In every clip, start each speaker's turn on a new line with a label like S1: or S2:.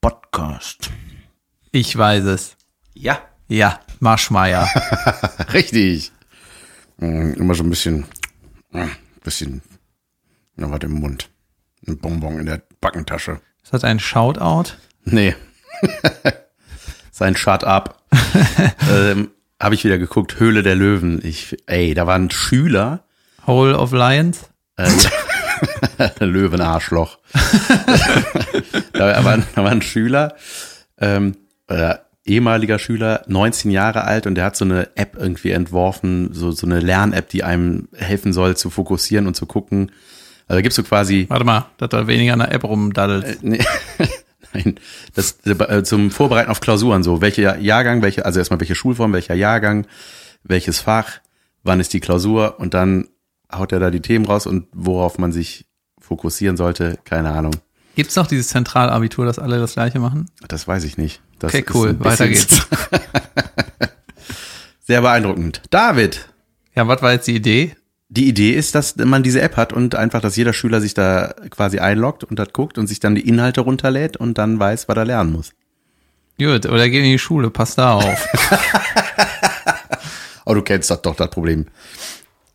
S1: Podcast.
S2: Ich weiß es.
S1: Ja.
S2: Ja, Marschmeier.
S1: Richtig. Mm, Immer so ein bisschen, mm, bisschen, noch was im Mund. Ein Bonbon in der Backentasche.
S2: Ist das ein Shoutout?
S1: Nee. Sein Shut up. ähm, Habe ich wieder geguckt, Höhle der Löwen. Ich, ey, da waren Schüler,
S2: Hole of Lions?
S1: äh, Löwenarschloch. da, waren, da waren Schüler, ähm, äh, ehemaliger Schüler, 19 Jahre alt und der hat so eine App irgendwie entworfen, so, so eine Lern-App, die einem helfen soll zu fokussieren und zu gucken. Also da gibst du quasi
S2: Warte mal, dass du weniger an der App rumdaddelst.
S1: Nee. Nein, das äh, zum Vorbereiten auf Klausuren so. Welcher Jahrgang, welche, also erstmal welche Schulform, welcher Jahrgang, welches Fach, wann ist die Klausur und dann haut er da die Themen raus und worauf man sich fokussieren sollte, keine Ahnung.
S2: Gibt's noch dieses Zentralabitur, dass alle das gleiche machen?
S1: Das weiß ich nicht. Das
S2: Okay, cool. Weiter geht's.
S1: Sehr beeindruckend. David,
S2: Ja, was war jetzt die Idee?
S1: die Idee ist, dass man diese App hat und einfach, dass jeder Schüler sich da quasi einloggt und das guckt und sich dann die Inhalte runterlädt und dann weiß, was er lernen muss.
S2: Gut, oder geh in die Schule, pass da auf.
S1: Oh, du kennst das doch, das Problem.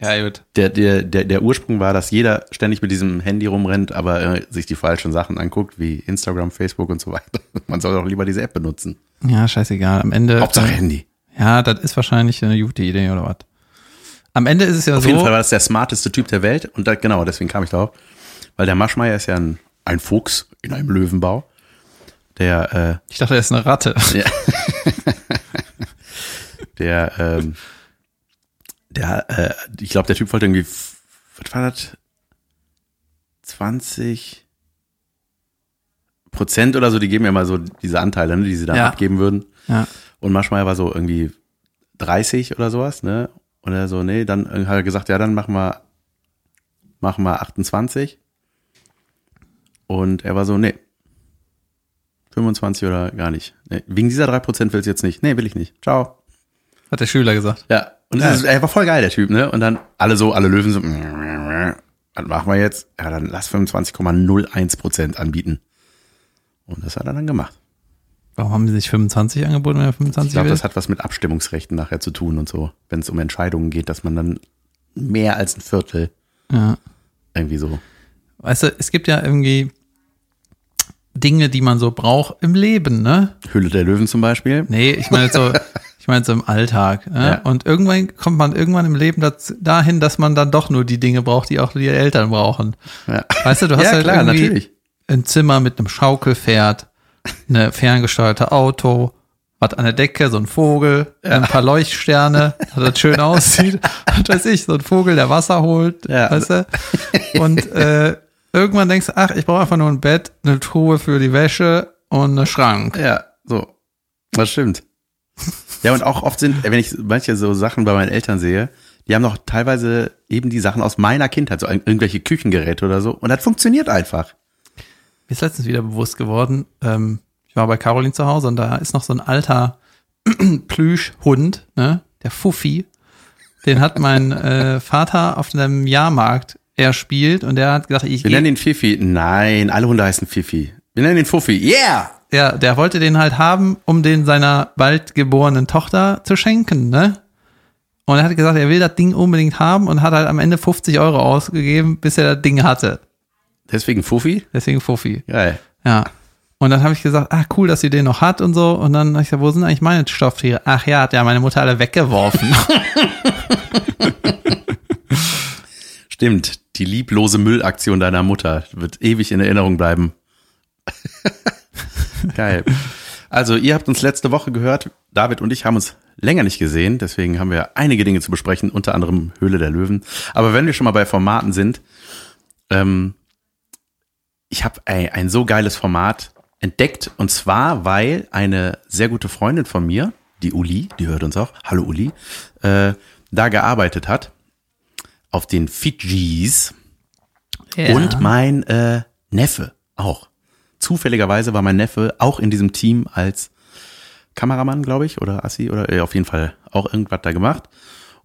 S2: Ja, gut.
S1: der, der, der, der Ursprung war, dass jeder ständig mit diesem Handy rumrennt, aber äh, sich die falschen Sachen anguckt, wie Instagram, Facebook und so weiter. Man soll doch lieber diese App benutzen.
S2: Ja, scheißegal. Am Ende.
S1: Hauptsache Handy.
S2: Ja, das ist wahrscheinlich eine gute Idee oder was. Am Ende ist es ja
S1: Auf
S2: so.
S1: jeden Fall war das der smarteste Typ der Welt und da, genau, deswegen kam ich drauf. Weil der Maschmeier ist ja ein, ein Fuchs in einem Löwenbau. Der,
S2: ich dachte, er ist eine Ratte.
S1: äh, der, ähm, der, äh, ich glaube, der Typ wollte irgendwie, was war das? 20 Prozent oder so, die geben ja mal so diese Anteile, ne, die sie dann
S2: Ja.
S1: abgeben würden.
S2: Ja.
S1: Und Maschmeyer war so irgendwie 30 oder sowas, ne? Und er so, nee, dann hat er gesagt, ja, dann machen wir, machen wir 28. Und er war so, nee. 25 oder gar nicht. Nee, wegen dieser 3% will ich jetzt nicht. Nee, will ich nicht. Ciao.
S2: Hat der Schüler gesagt.
S1: Ja. Und das ist, er war voll geil, der Typ, ne? Und dann alle so, alle Löwen so, was machen wir jetzt? Ja, dann lass 25,01% anbieten. Und das hat er dann gemacht.
S2: Warum haben die sich 25 angeboten, wenn er 25
S1: Ich glaube, das hat was mit Abstimmungsrechten nachher zu tun und so. Wenn es um Entscheidungen geht, dass man dann mehr als ein Viertel
S2: ja.
S1: irgendwie so.
S2: Weißt du, es gibt ja irgendwie Dinge, die man so braucht im Leben, ne?
S1: Hülle der Löwen zum Beispiel.
S2: Nee, ich meine so, meine so im Alltag. Ne?
S1: Ja.
S2: Und irgendwann kommt man irgendwann im Leben dazu, dahin, dass man dann doch nur die Dinge braucht, die auch die Eltern brauchen.
S1: Ja,
S2: Weißt du, du hast
S1: ja
S2: halt
S1: klar,
S2: irgendwie
S1: natürlich.
S2: ein Zimmer mit einem Schaukelpferd, eine ferngesteuerte Auto, was an der Decke, so ein Vogel, ein paar Leuchtsterne, dass das schön aussieht. Was weiß ich, so ein Vogel, der Wasser holt,
S1: Ja.
S2: weißt du? Und äh, irgendwann denkst du, ach, ich brauche einfach nur ein Bett, eine Truhe für die Wäsche und einen Schrank.
S1: Ja, so. Das stimmt. Ja, und auch oft sind, wenn ich manche so Sachen bei meinen Eltern sehe, die haben noch teilweise eben die Sachen aus meiner Kindheit, so ir- irgendwelche Küchengeräte oder so. Und das funktioniert einfach.
S2: Mir ist letztens wieder bewusst geworden, ähm, ich war bei Caroline zu Hause und da ist noch so ein alter Plüschhund, ne, der Fuffi. Den hat mein äh, Vater auf einem Jahrmarkt erspielt und der hat gesagt, ich
S1: Wir nennen ihn Fifi. Nein, alle Hunde heißen Fifi. Wir nennen ihn Fuffi. Yeah!
S2: ja, der wollte den halt haben, um den seiner bald geborenen Tochter zu schenken, ne? Und er hat gesagt, er will das Ding unbedingt haben und hat halt am Ende 50 Euro ausgegeben, bis er das Ding hatte.
S1: Deswegen Fuffi?
S2: Deswegen Fuffi.
S1: Geil.
S2: Ja. Und dann habe ich gesagt, ah, cool, dass sie den noch hat und so. Und dann habe ich gesagt, wo sind eigentlich meine Stofftiere? Ach ja, hat ja meine Mutter alle weggeworfen.
S1: Stimmt. Die lieblose Müllaktion deiner Mutter wird ewig in Erinnerung bleiben. Geil. Also, ihr habt uns letzte Woche gehört. David und ich haben uns länger nicht gesehen. Deswegen haben wir einige Dinge zu besprechen, unter anderem Höhle der Löwen. Aber wenn wir schon mal bei Formaten sind, ähm, ich habe ein so geiles Format entdeckt. Und zwar, weil eine sehr gute Freundin von mir, die Uli, die hört uns auch, hallo Uli, äh, da gearbeitet hat. Auf den Fidschis.
S2: Ja.
S1: Und mein äh, Neffe auch. Zufälligerweise war mein Neffe auch in diesem Team als Kameramann, glaube ich, oder Assi, oder äh, auf jeden Fall auch irgendwas da gemacht.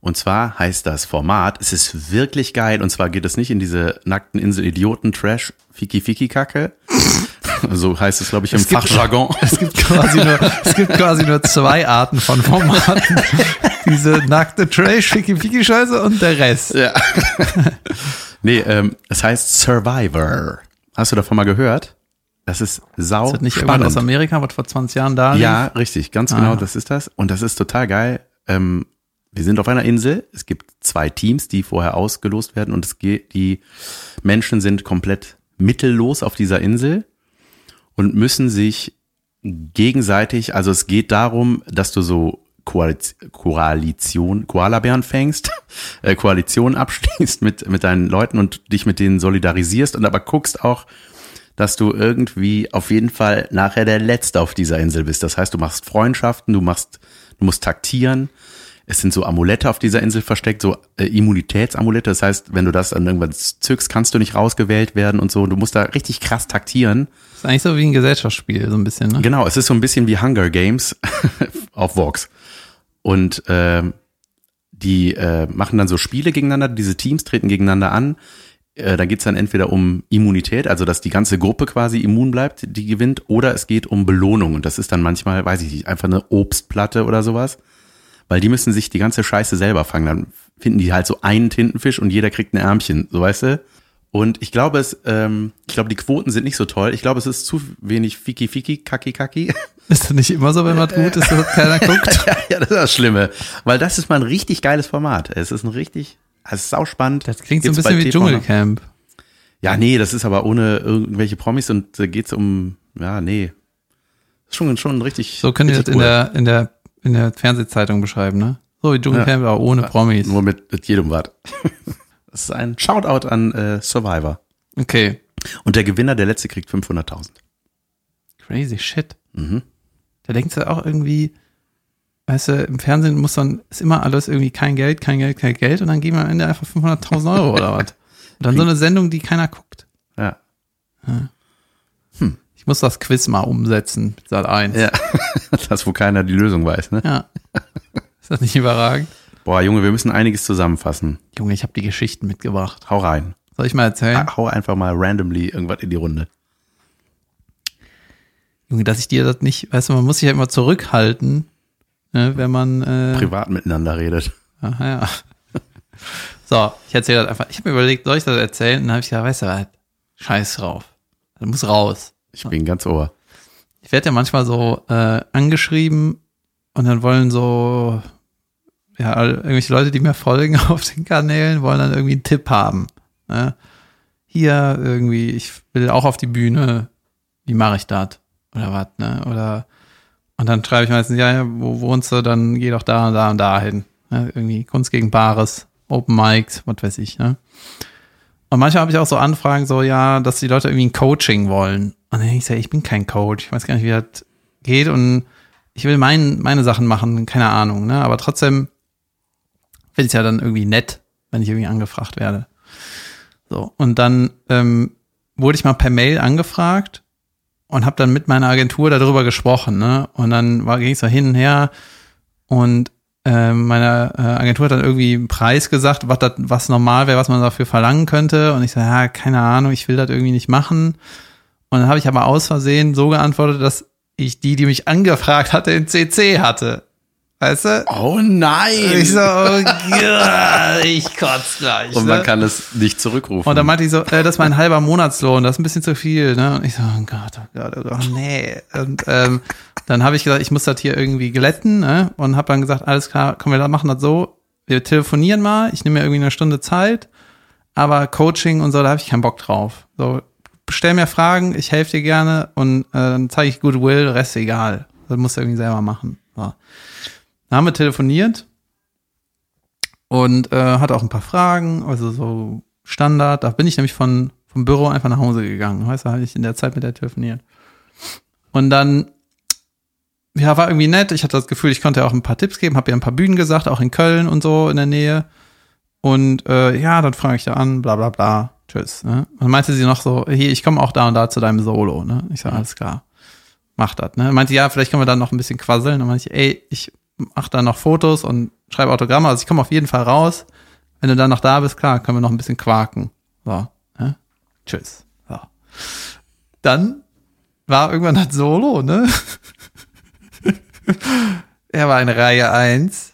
S1: Und zwar heißt das Format, es ist wirklich geil, und zwar geht es nicht in diese nackten Insel Idioten Trash Fiki Fiki Kacke, So heißt es, glaube ich, im
S2: Es gibt-
S1: Fachjargon.
S2: Es gibt quasi nur, es gibt quasi nur zwei Arten von Formaten. Diese nackte Trash, Ficky Ficky Scheiße und der Rest.
S1: Ja. nee, ähm, es heißt Survivor. Hast du davon mal gehört? Das ist sau
S2: Das wird nicht
S1: spannend.
S2: aus Amerika, was vor 20 Jahren da lief.
S1: Ja, richtig, ganz
S2: Ah.
S1: genau, das ist das. Und das ist total geil. Ähm, wir sind auf einer Insel. Es gibt zwei Teams, die vorher ausgelost werden und es geht, die Menschen sind komplett mittellos auf dieser Insel und müssen sich gegenseitig, also es geht darum, dass du so Koaliz- Koalition, Koalabären fängst, äh, Koalition abschließt mit, mit deinen Leuten und dich mit denen solidarisierst und aber guckst auch, dass du irgendwie auf jeden Fall nachher der Letzte auf dieser Insel bist. Das heißt, du machst Freundschaften, du machst, du musst taktieren. Es sind so Amulette auf dieser Insel versteckt, so äh, Immunitätsamulette. Das heißt, wenn du das dann irgendwann zückst, kannst du nicht rausgewählt werden und so. Du musst da richtig krass taktieren.
S2: Das ist eigentlich so wie ein Gesellschaftsspiel, so ein bisschen, ne?
S1: Genau, es ist so ein bisschen wie Hunger Games auf Vox. Und ähm, die äh, machen dann so Spiele gegeneinander, diese Teams treten gegeneinander an. Äh, da geht's dann entweder um Immunität, also dass die ganze Gruppe quasi immun bleibt, die gewinnt, oder es geht um Belohnung. Und das ist dann manchmal, weiß ich nicht, einfach eine Obstplatte oder sowas. Weil die müssen sich die ganze Scheiße selber fangen. Dann finden die halt so einen Tintenfisch und jeder kriegt ein Ärmchen, so weißt du? Und ich glaube es, ähm, ich glaube die Quoten sind nicht so toll. Ich glaube es ist zu wenig Fiki Fiki Kaki Kaki.
S2: Ist das nicht immer so, wenn was gut ist, dass keiner guckt?
S1: ja, ja, das ist das Schlimme. Weil das ist mal ein richtig geiles Format. Es ist ein richtig, es ist sauspannend.
S2: Das klingt so ein
S1: Gibt's
S2: bisschen wie. Dschungelcamp.
S1: Ja, nee, das ist aber ohne irgendwelche Promis und da geht's um, ja, nee. Ist schon, schon richtig.
S2: So können die das
S1: richtig
S2: in
S1: cool.
S2: der, in der, in der Fernsehzeitung beschreiben, ne? So wie Dschungelcamp, aber ohne Promis.
S1: Nur mit, mit jedem was. Das ist ein Shoutout an äh, Survivor.
S2: Okay.
S1: Und der Gewinner, der letzte, kriegt 500.000.
S2: Crazy shit.
S1: Mhm.
S2: Da denkst du auch irgendwie, weißt du, im Fernsehen muss dann, ist immer alles irgendwie kein Geld, kein Geld, kein Geld und dann geben wir am Ende einfach 500.000 Euro oder was. Und dann so eine Sendung, die keiner guckt.
S1: Ja.
S2: Ich muss das Quiz mal umsetzen, Sat 1.
S1: Ja. Das, wo keiner die Lösung weiß, ne?
S2: ja. Ist das nicht überragend?
S1: Boah, Junge, wir müssen einiges zusammenfassen.
S2: Junge, ich habe die Geschichten mitgebracht.
S1: Hau rein.
S2: Soll ich mal erzählen?
S1: Hau einfach mal randomly irgendwas in die Runde.
S2: Junge, dass ich dir das nicht, weißt du, man muss sich ja immer zurückhalten, ne, wenn man äh,
S1: Privat miteinander redet.
S2: Aha, ja. So, ich erzähle das einfach. Ich habe mir überlegt, soll ich das erzählen? Und dann habe ich gesagt, weißt du was, scheiß drauf. Das muss raus.
S1: Ich bin ganz ohr.
S2: Ich werde ja manchmal so äh, angeschrieben und dann wollen so, ja, irgendwelche Leute, die mir folgen auf den Kanälen, wollen dann irgendwie einen Tipp haben. Ne? Hier irgendwie, ich will auch auf die Bühne, wie mache ich das? Oder was, ne? Oder und dann schreibe ich meistens, ja, ja, wo wohnst du? Dann geh doch da und da und da hin. Ne? Irgendwie Kunst gegen Bares, Open Mics, was weiß ich, ne? Und manchmal habe ich auch so Anfragen, so, ja, dass die Leute irgendwie ein Coaching wollen. Und dann denke ich so, ich bin kein Coach, ich weiß gar nicht, wie das geht und ich will mein, meine Sachen machen, keine Ahnung, ne? Aber trotzdem finde ich es ja dann irgendwie nett, wenn ich irgendwie angefragt werde. So, und dann ähm, wurde ich mal per Mail angefragt und habe dann mit meiner Agentur darüber gesprochen, ne? Und dann ging es so hin und her und äh, meine Agentur hat dann irgendwie einen Preis gesagt, was das, was normal wäre, was man dafür verlangen könnte. Und ich so, ja, keine Ahnung, ich will das irgendwie nicht machen. Und dann habe ich aber aus Versehen so geantwortet, dass ich die, die mich angefragt hatte, in CC hatte. Weißt du?
S1: Oh nein!
S2: Ich so, oh ich kotze gleich.
S1: Und man
S2: ne?
S1: kann es nicht zurückrufen.
S2: Und dann meinte ich so, äh, das ist mein halber Monatslohn, das ist ein bisschen zu viel, ne? Und ich so, oh Gott, oh Gott, oh Gott, nee. Und ähm, dann habe ich gesagt, ich muss das hier irgendwie glätten, ne? Und habe dann gesagt, alles klar, komm, wir machen das so, wir telefonieren mal, ich nehme mir irgendwie eine Stunde Zeit, aber Coaching und so, da habe ich keinen Bock drauf. So, stell mir Fragen, ich helfe dir gerne und äh, dann zeige ich Goodwill, Rest egal. Das musst du irgendwie selber machen. So. Dann haben wir telefoniert und äh, hatte auch ein paar Fragen, also so Standard. Da bin ich nämlich von vom Büro einfach nach Hause gegangen. Weißt du, habe ich in der Zeit mit der telefoniert. Und dann, ja, war irgendwie nett. Ich hatte das Gefühl, ich konnte ihr auch ein paar Tipps geben, habe ihr ein paar Bühnen gesagt, auch in Köln und so in der Nähe. Und äh, ja, dann frage ich da an, bla bla bla. Tschüss. Ne? Und dann meinte sie noch so, hier, ich komme auch da und da zu deinem Solo. Ne? Ich sage, alles klar. Mach das. Ne? Meinte, ja, vielleicht können wir dann noch ein bisschen quasseln. Dann meinte ich, ey, ich mach da noch Fotos und schreibe Autogramme. Also ich komme auf jeden Fall raus. Wenn du dann noch da bist, klar, können wir noch ein bisschen quaken. So, ne? Tschüss. So. Dann war irgendwann das Solo, ne? er war in Reihe 1.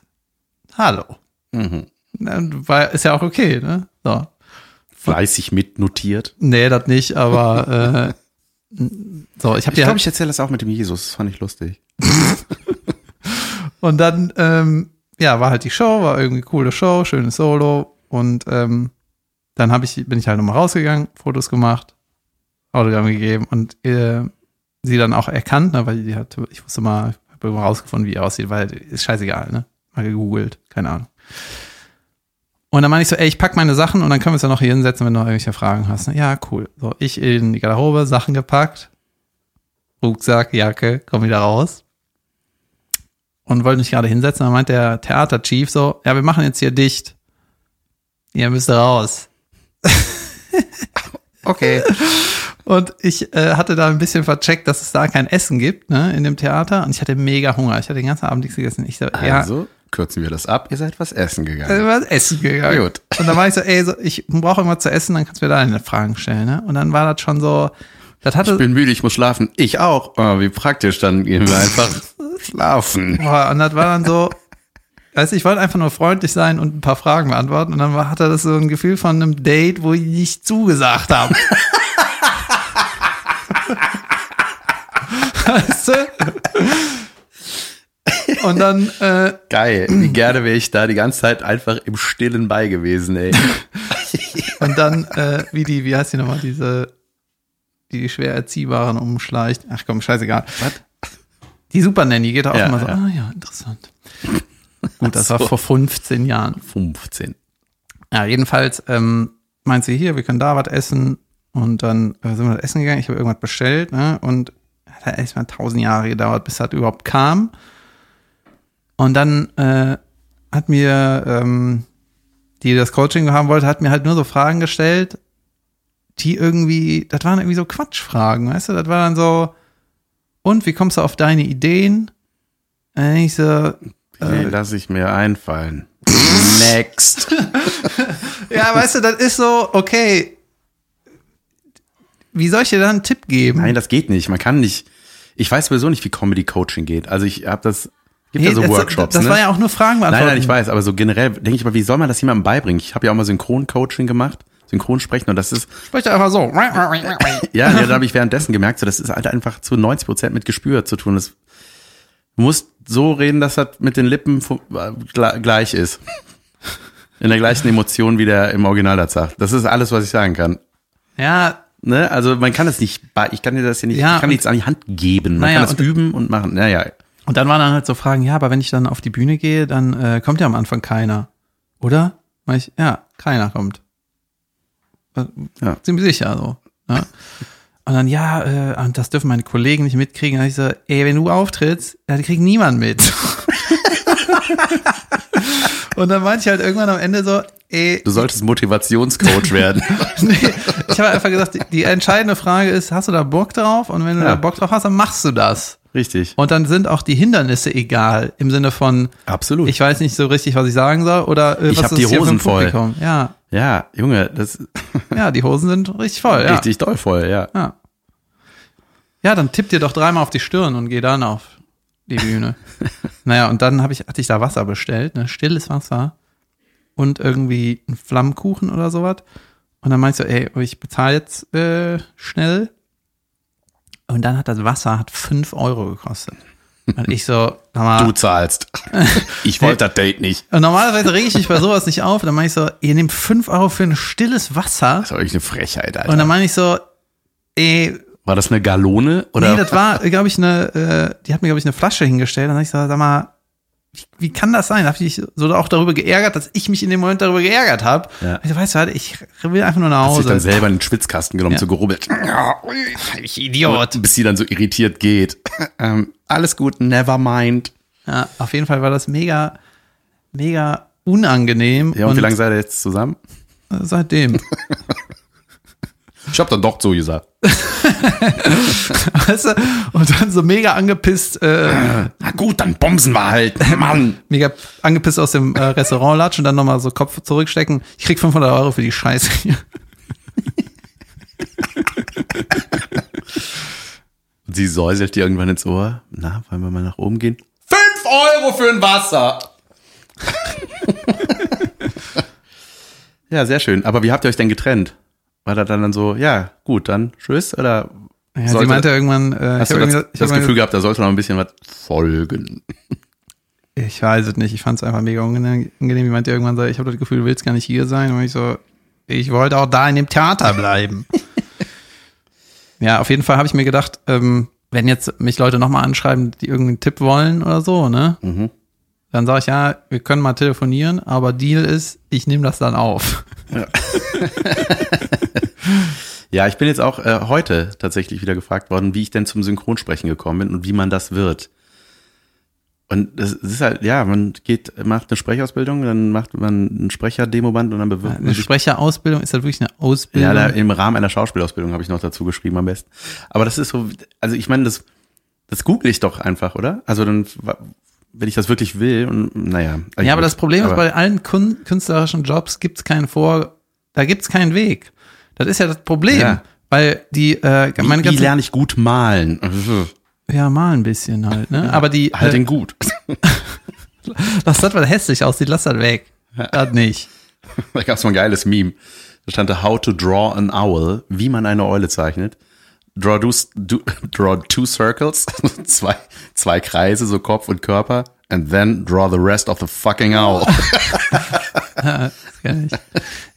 S2: Hallo.
S1: Mhm.
S2: Dann War, ist ja auch okay, ne? So.
S1: Fleißig mitnotiert.
S2: Nee, das nicht, aber äh, so, ich habe
S1: Ich glaube,
S2: halt,
S1: ich erzähle das auch mit dem Jesus. Das fand ich lustig.
S2: und dann ähm, ja, war halt die Show, war irgendwie coole Show, schönes Solo und ähm, dann hab ich bin ich halt nochmal rausgegangen, Fotos gemacht, Autogramm gegeben und äh, sie dann auch erkannt, ne, weil die hat ich wusste mal, habe irgendwann rausgefunden, wie er aussieht, weil ist scheißegal, ne? Mal gegoogelt, keine Ahnung. Und dann meine ich so, ey, ich pack meine Sachen und dann können wir uns ja noch hier hinsetzen, wenn du noch irgendwelche Fragen hast. Ne? Ja, cool. So, ich in die Garderobe, Sachen gepackt, Rucksack, Jacke, komm wieder raus. Und wollte mich gerade hinsetzen, dann meint der Theaterchief so, ja, wir machen jetzt hier dicht. Ihr müsst raus.
S1: Okay.
S2: Und ich äh, hatte da ein bisschen vercheckt, dass es da kein Essen gibt, ne, in dem Theater. Und ich hatte mega Hunger. Ich hatte den ganzen Abend nichts gegessen. Ich so, ja,
S1: Also, kürzen wir das ab. Ihr seid was essen gegangen.
S2: war das Essen gegangen.
S1: Gut.
S2: Und dann war ich so, ey, so, ich brauche irgendwas zu essen, dann kannst du mir da eine Fragen stellen. Ne? Und dann war das schon so, das hatte,
S1: Ich bin müde, ich muss schlafen. Ich auch. Oh, wie praktisch, dann gehen wir einfach schlafen.
S2: boah, und das war dann so, weißt du, ich wollte einfach nur freundlich sein und ein paar Fragen beantworten. Und dann war, hatte das so ein Gefühl von einem Date, wo ich nicht zugesagt habe. weißt du? Und dann, äh,
S1: Geil. Wie gerne wäre ich da die ganze Zeit einfach im Stillen bei gewesen, ey.
S2: Und dann, äh, wie die, wie heißt die nochmal, diese, die schwer Erziehbaren umschleicht. Ach komm, scheißegal.
S1: Was?
S2: Die Super Nanny geht auch
S1: Ja,
S2: immer so,
S1: ja.
S2: ah ja, interessant. Gut, das
S1: Ach
S2: war
S1: so.
S2: vor 15 Jahren.
S1: 15.
S2: Ja, jedenfalls ähm, meint sie hier, wir können da was essen. Und dann äh, sind wir das essen gegangen. Ich habe irgendwas bestellt, ne? Und hat halt erst mal tausend Jahre gedauert, bis das überhaupt kam. Und dann äh, hat mir, ähm, die das Coaching haben wollte, hat mir halt nur so Fragen gestellt, die irgendwie, das waren irgendwie so Quatschfragen, weißt du? Das war dann so, und wie kommst du auf deine Ideen? Und ich so,
S1: Wie lasse ich mir einfallen? Next.
S2: ja, weißt du, das ist so, okay, wie soll ich dir da einen Tipp geben?
S1: Nein, das geht nicht. Man kann nicht. Ich weiß sowieso nicht, wie Comedy Coaching geht. Also ich habe das. Gibt ja so
S2: das,
S1: Workshops.
S2: Das
S1: ne?
S2: war ja auch nur Fragen
S1: Nein,
S2: beantworten.
S1: nein, ich weiß, aber so generell denke ich mal, wie soll man das jemandem beibringen? Ich habe ja auch mal Synchroncoaching gemacht, Synchronsprechen und das ist,
S2: Sprich doch einfach so.
S1: ja, ja da habe ich währenddessen gemerkt, so das ist halt einfach zu 90 Prozent mit Gespür zu tun. Das, du musst so reden, dass das mit den Lippen gleich ist. In der gleichen Emotion, wie der im Original das sagt. Das ist alles, was ich sagen kann.
S2: Ja,
S1: Ne? Also man kann es nicht, bei- ich kann dir das ja nicht,
S2: Ja,
S1: ich kann nichts an die Hand geben. Man
S2: Naja,
S1: kann es
S2: und-
S1: üben und machen. Naja,
S2: und dann waren dann halt so Fragen, ja, aber wenn ich dann auf die Bühne gehe, dann äh, kommt ja am Anfang keiner. Oder? Ich, ja, keiner kommt.
S1: Ja.
S2: Ziemlich sicher so. Ja? Und dann, ja, äh, und das dürfen meine Kollegen nicht mitkriegen. Und ich so, ey, wenn du auftrittst, die kriegt niemand mit. und dann meinte ich halt irgendwann am Ende so, ey,
S1: du solltest Motivationscoach werden.
S2: nee, ich habe einfach gesagt, die, die entscheidende Frage ist, hast du da Bock drauf? Und wenn du
S1: Ja.
S2: da Bock drauf hast, dann machst du das.
S1: Richtig.
S2: Und dann sind auch die Hindernisse egal, im Sinne von,
S1: Absolut.
S2: ich weiß nicht so richtig, was ich sagen soll, oder äh,
S1: Ich
S2: was
S1: hab
S2: ist
S1: die Hosen voll.
S2: Ja,
S1: ja, Junge, das
S2: ja, die Hosen sind richtig voll. Ja.
S1: richtig doll voll, ja.
S2: Ja. ja, dann tipp dir doch dreimal auf die Stirn und geh dann auf die Bühne. naja, und dann hab ich, hatte ich da Wasser bestellt, ne, stilles Wasser und irgendwie einen Flammkuchen oder sowas. Und dann meinst du, ey, ich bezahle jetzt äh, schnell. Und dann hat das Wasser hat fünf Euro gekostet. Und ich so, sag mal,
S1: Du zahlst. Ich wollte das Date nicht.
S2: und normalerweise rege ich mich bei sowas nicht auf. Dann meine ich so, ihr nehmt fünf Euro für ein stilles Wasser.
S1: Das war wirklich eine Frechheit, Alter.
S2: Und dann meine ich so, ey,
S1: war das eine Galone oder?
S2: Nee, das war, glaube ich, eine, äh, die hat mir, glaube ich, eine Flasche hingestellt. Dann hab ich so, sag mal, wie, wie kann das sein? Da hab ich so auch darüber geärgert, dass ich mich in dem Moment darüber geärgert habe.
S1: Ja.
S2: Ich so, weißt du, was, ich will einfach nur nach
S1: Hast dich dann
S2: Hause.
S1: selber in den Schwitzkasten genommen,
S2: Ja.
S1: so gerubbelt.
S2: Ich Idiot.
S1: Bis sie dann so irritiert geht. ähm, alles gut, never mind.
S2: Ja, auf jeden Fall war das mega, mega unangenehm.
S1: Ja, und, wie lange seid ihr jetzt zusammen?
S2: Seitdem.
S1: Ich hab dann doch so gesagt.
S2: weißt du? Und dann so mega angepisst, äh,
S1: Na gut, dann bomsen wir halt. Mann.
S2: mega angepisst aus dem äh, Restaurant latschen und dann nochmal so Kopf zurückstecken. Ich krieg 500 Euro für die Scheiße hier.
S1: sie säuselt dir irgendwann ins Ohr. Na, wollen wir mal nach oben gehen? Fünf Euro für ein Wasser! ja, sehr schön. Aber wie habt ihr euch denn getrennt? War da dann so, ja, gut, dann tschüss? Oder
S2: Ja, sie
S1: sollte-
S2: meinte irgendwann, äh,
S1: hast
S2: ich
S1: du
S2: habe
S1: das, das Gefühl gehabt, da sollte noch ein bisschen was folgen?
S2: ich weiß es nicht, ich fand es einfach mega unangenehm. Die meinte irgendwann so, ich habe das Gefühl, du willst gar nicht hier sein. Und ich so, ich wollte auch da in dem Theater bleiben. ja, auf jeden Fall habe ich mir gedacht, ähm, wenn jetzt mich Leute nochmal anschreiben, die irgendeinen Tipp wollen oder so, ne?
S1: Mhm.
S2: Dann sage ich, ja, wir können mal telefonieren, aber Deal ist, ich nehme das dann auf.
S1: Ja, ich bin jetzt auch äh, heute tatsächlich wieder gefragt worden, wie ich denn zum Synchronsprechen gekommen bin und wie man das wird. Und das ist halt, ja, man geht, macht eine Sprechausbildung, dann macht man ein Sprecher-Demoband und dann bewirbt man
S2: Eine. Sprecherausbildung, ist das wirklich eine
S1: Ja,
S2: Ausbildung?
S1: da, im Rahmen einer Schauspielausbildung habe ich noch dazu geschrieben am besten. Aber das ist so, also ich meine, das, das google ich doch einfach, oder? Also dann, wenn ich das wirklich will und naja.
S2: Ja, aber das Problem ist,
S1: aber-
S2: bei allen kun künstlerischen Jobs gibt's keinen Vor, da gibt's keinen Weg. Das ist ja das Problem,
S1: Ja.
S2: weil die, äh,
S1: wie,
S2: meine
S1: wie
S2: ganzen,
S1: lerne ich gut malen?
S2: ja, mal ein bisschen halt, ne? Aber die,
S1: Halt
S2: äh,
S1: den gut.
S2: lass das, was hässlich aussieht, lass das weg. Das nicht.
S1: Da gab es mal ein geiles Meme. Da stand da, how to draw an owl, wie man eine Eule zeichnet. Draw, do, do, draw two circles, zwei, zwei Kreise, so Kopf und Körper, and then draw the rest of the fucking owl.
S2: Ich.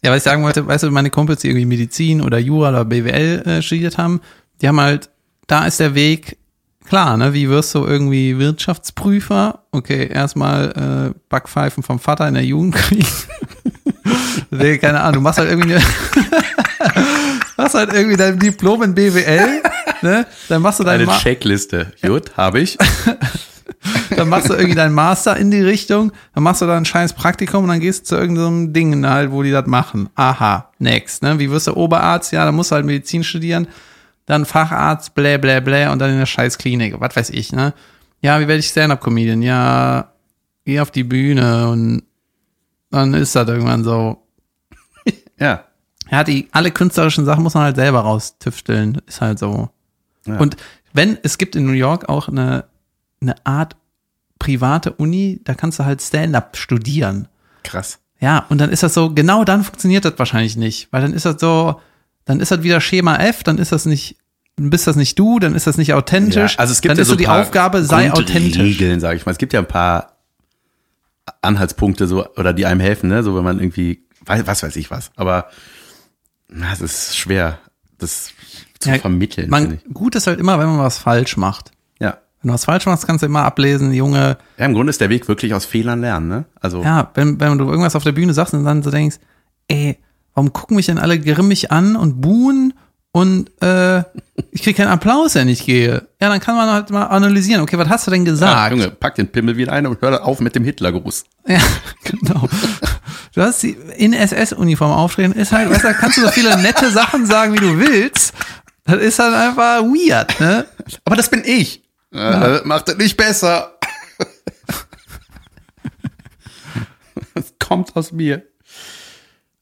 S2: Ja, was ich sagen wollte, weißt du, meine Kumpels, die irgendwie Medizin oder Jura oder BWL äh, studiert haben, die haben halt, da ist der Weg klar, ne? Wie wirst du irgendwie Wirtschaftsprüfer? Okay, erstmal äh, Backpfeifen vom Vater in der Jugend kriegen. nee, keine Ahnung, du machst halt irgendwie eine, machst halt irgendwie dein Diplom in BWL, ne? Dann machst du dein
S1: Eine
S2: Ma
S1: Checkliste. Gut, habe ich.
S2: dann machst du irgendwie deinen Master in die Richtung, dann machst du da ein scheiß Praktikum und dann gehst du zu irgendeinem Ding halt, wo die das machen. Aha, next, ne? Wie wirst du Oberarzt? Ja, dann musst du halt Medizin studieren, dann Facharzt, blä, blä, blä und dann in der scheiß Klinik, was weiß ich, ne? Ja, wie werde ich Stand-Up-Comedian? Ja, geh auf die Bühne und dann ist das irgendwann so.
S1: Ja.
S2: Ja, die, alle künstlerischen Sachen muss man halt selber raustüfteln, ist halt so.
S1: Ja.
S2: Und wenn, es gibt in New York auch eine, eine Art private Uni, da kannst du halt Stand-up studieren.
S1: Krass.
S2: Ja, und dann ist das so, genau dann funktioniert das wahrscheinlich nicht, weil dann ist das so, dann ist das wieder Schema F, dann ist das nicht, dann bist das nicht du, dann ist das nicht authentisch.
S1: Ja, also es gibt
S2: dann
S1: ja
S2: ist
S1: so
S2: die Aufgabe, sei authentisch.
S1: Regeln, sage ich mal. Es gibt ja ein paar Anhaltspunkte so oder die einem helfen, ne? So wenn man irgendwie was weiß ich was. Aber na, es ist schwer, das zu
S2: Ja,
S1: vermitteln.
S2: Man, gut ist halt immer, wenn man was falsch macht.
S1: Ja.
S2: Wenn du was falsch machst, kannst du immer ablesen, Junge,
S1: ja, im Grunde ist der Weg wirklich aus Fehlern lernen, ne? Also
S2: Ja, wenn, wenn du irgendwas auf der Bühne sagst und dann so denkst, ey, warum gucken mich denn alle grimmig an und buhen und äh, ich krieg keinen Applaus, wenn ich gehe. Ja, dann kann man halt mal analysieren, okay, was hast du denn
S1: ja,
S2: gesagt?
S1: Junge, pack den Pimmel wieder ein und hör auf mit dem Hitlergruß.
S2: Ja, genau. Du hast die in SS-Uniform auftreten, ist halt, weißt du, kannst du so viele nette Sachen sagen, wie du willst. Das ist halt einfach weird, ne?
S1: Aber das bin ich. Ja. Das macht es nicht besser. das kommt aus mir.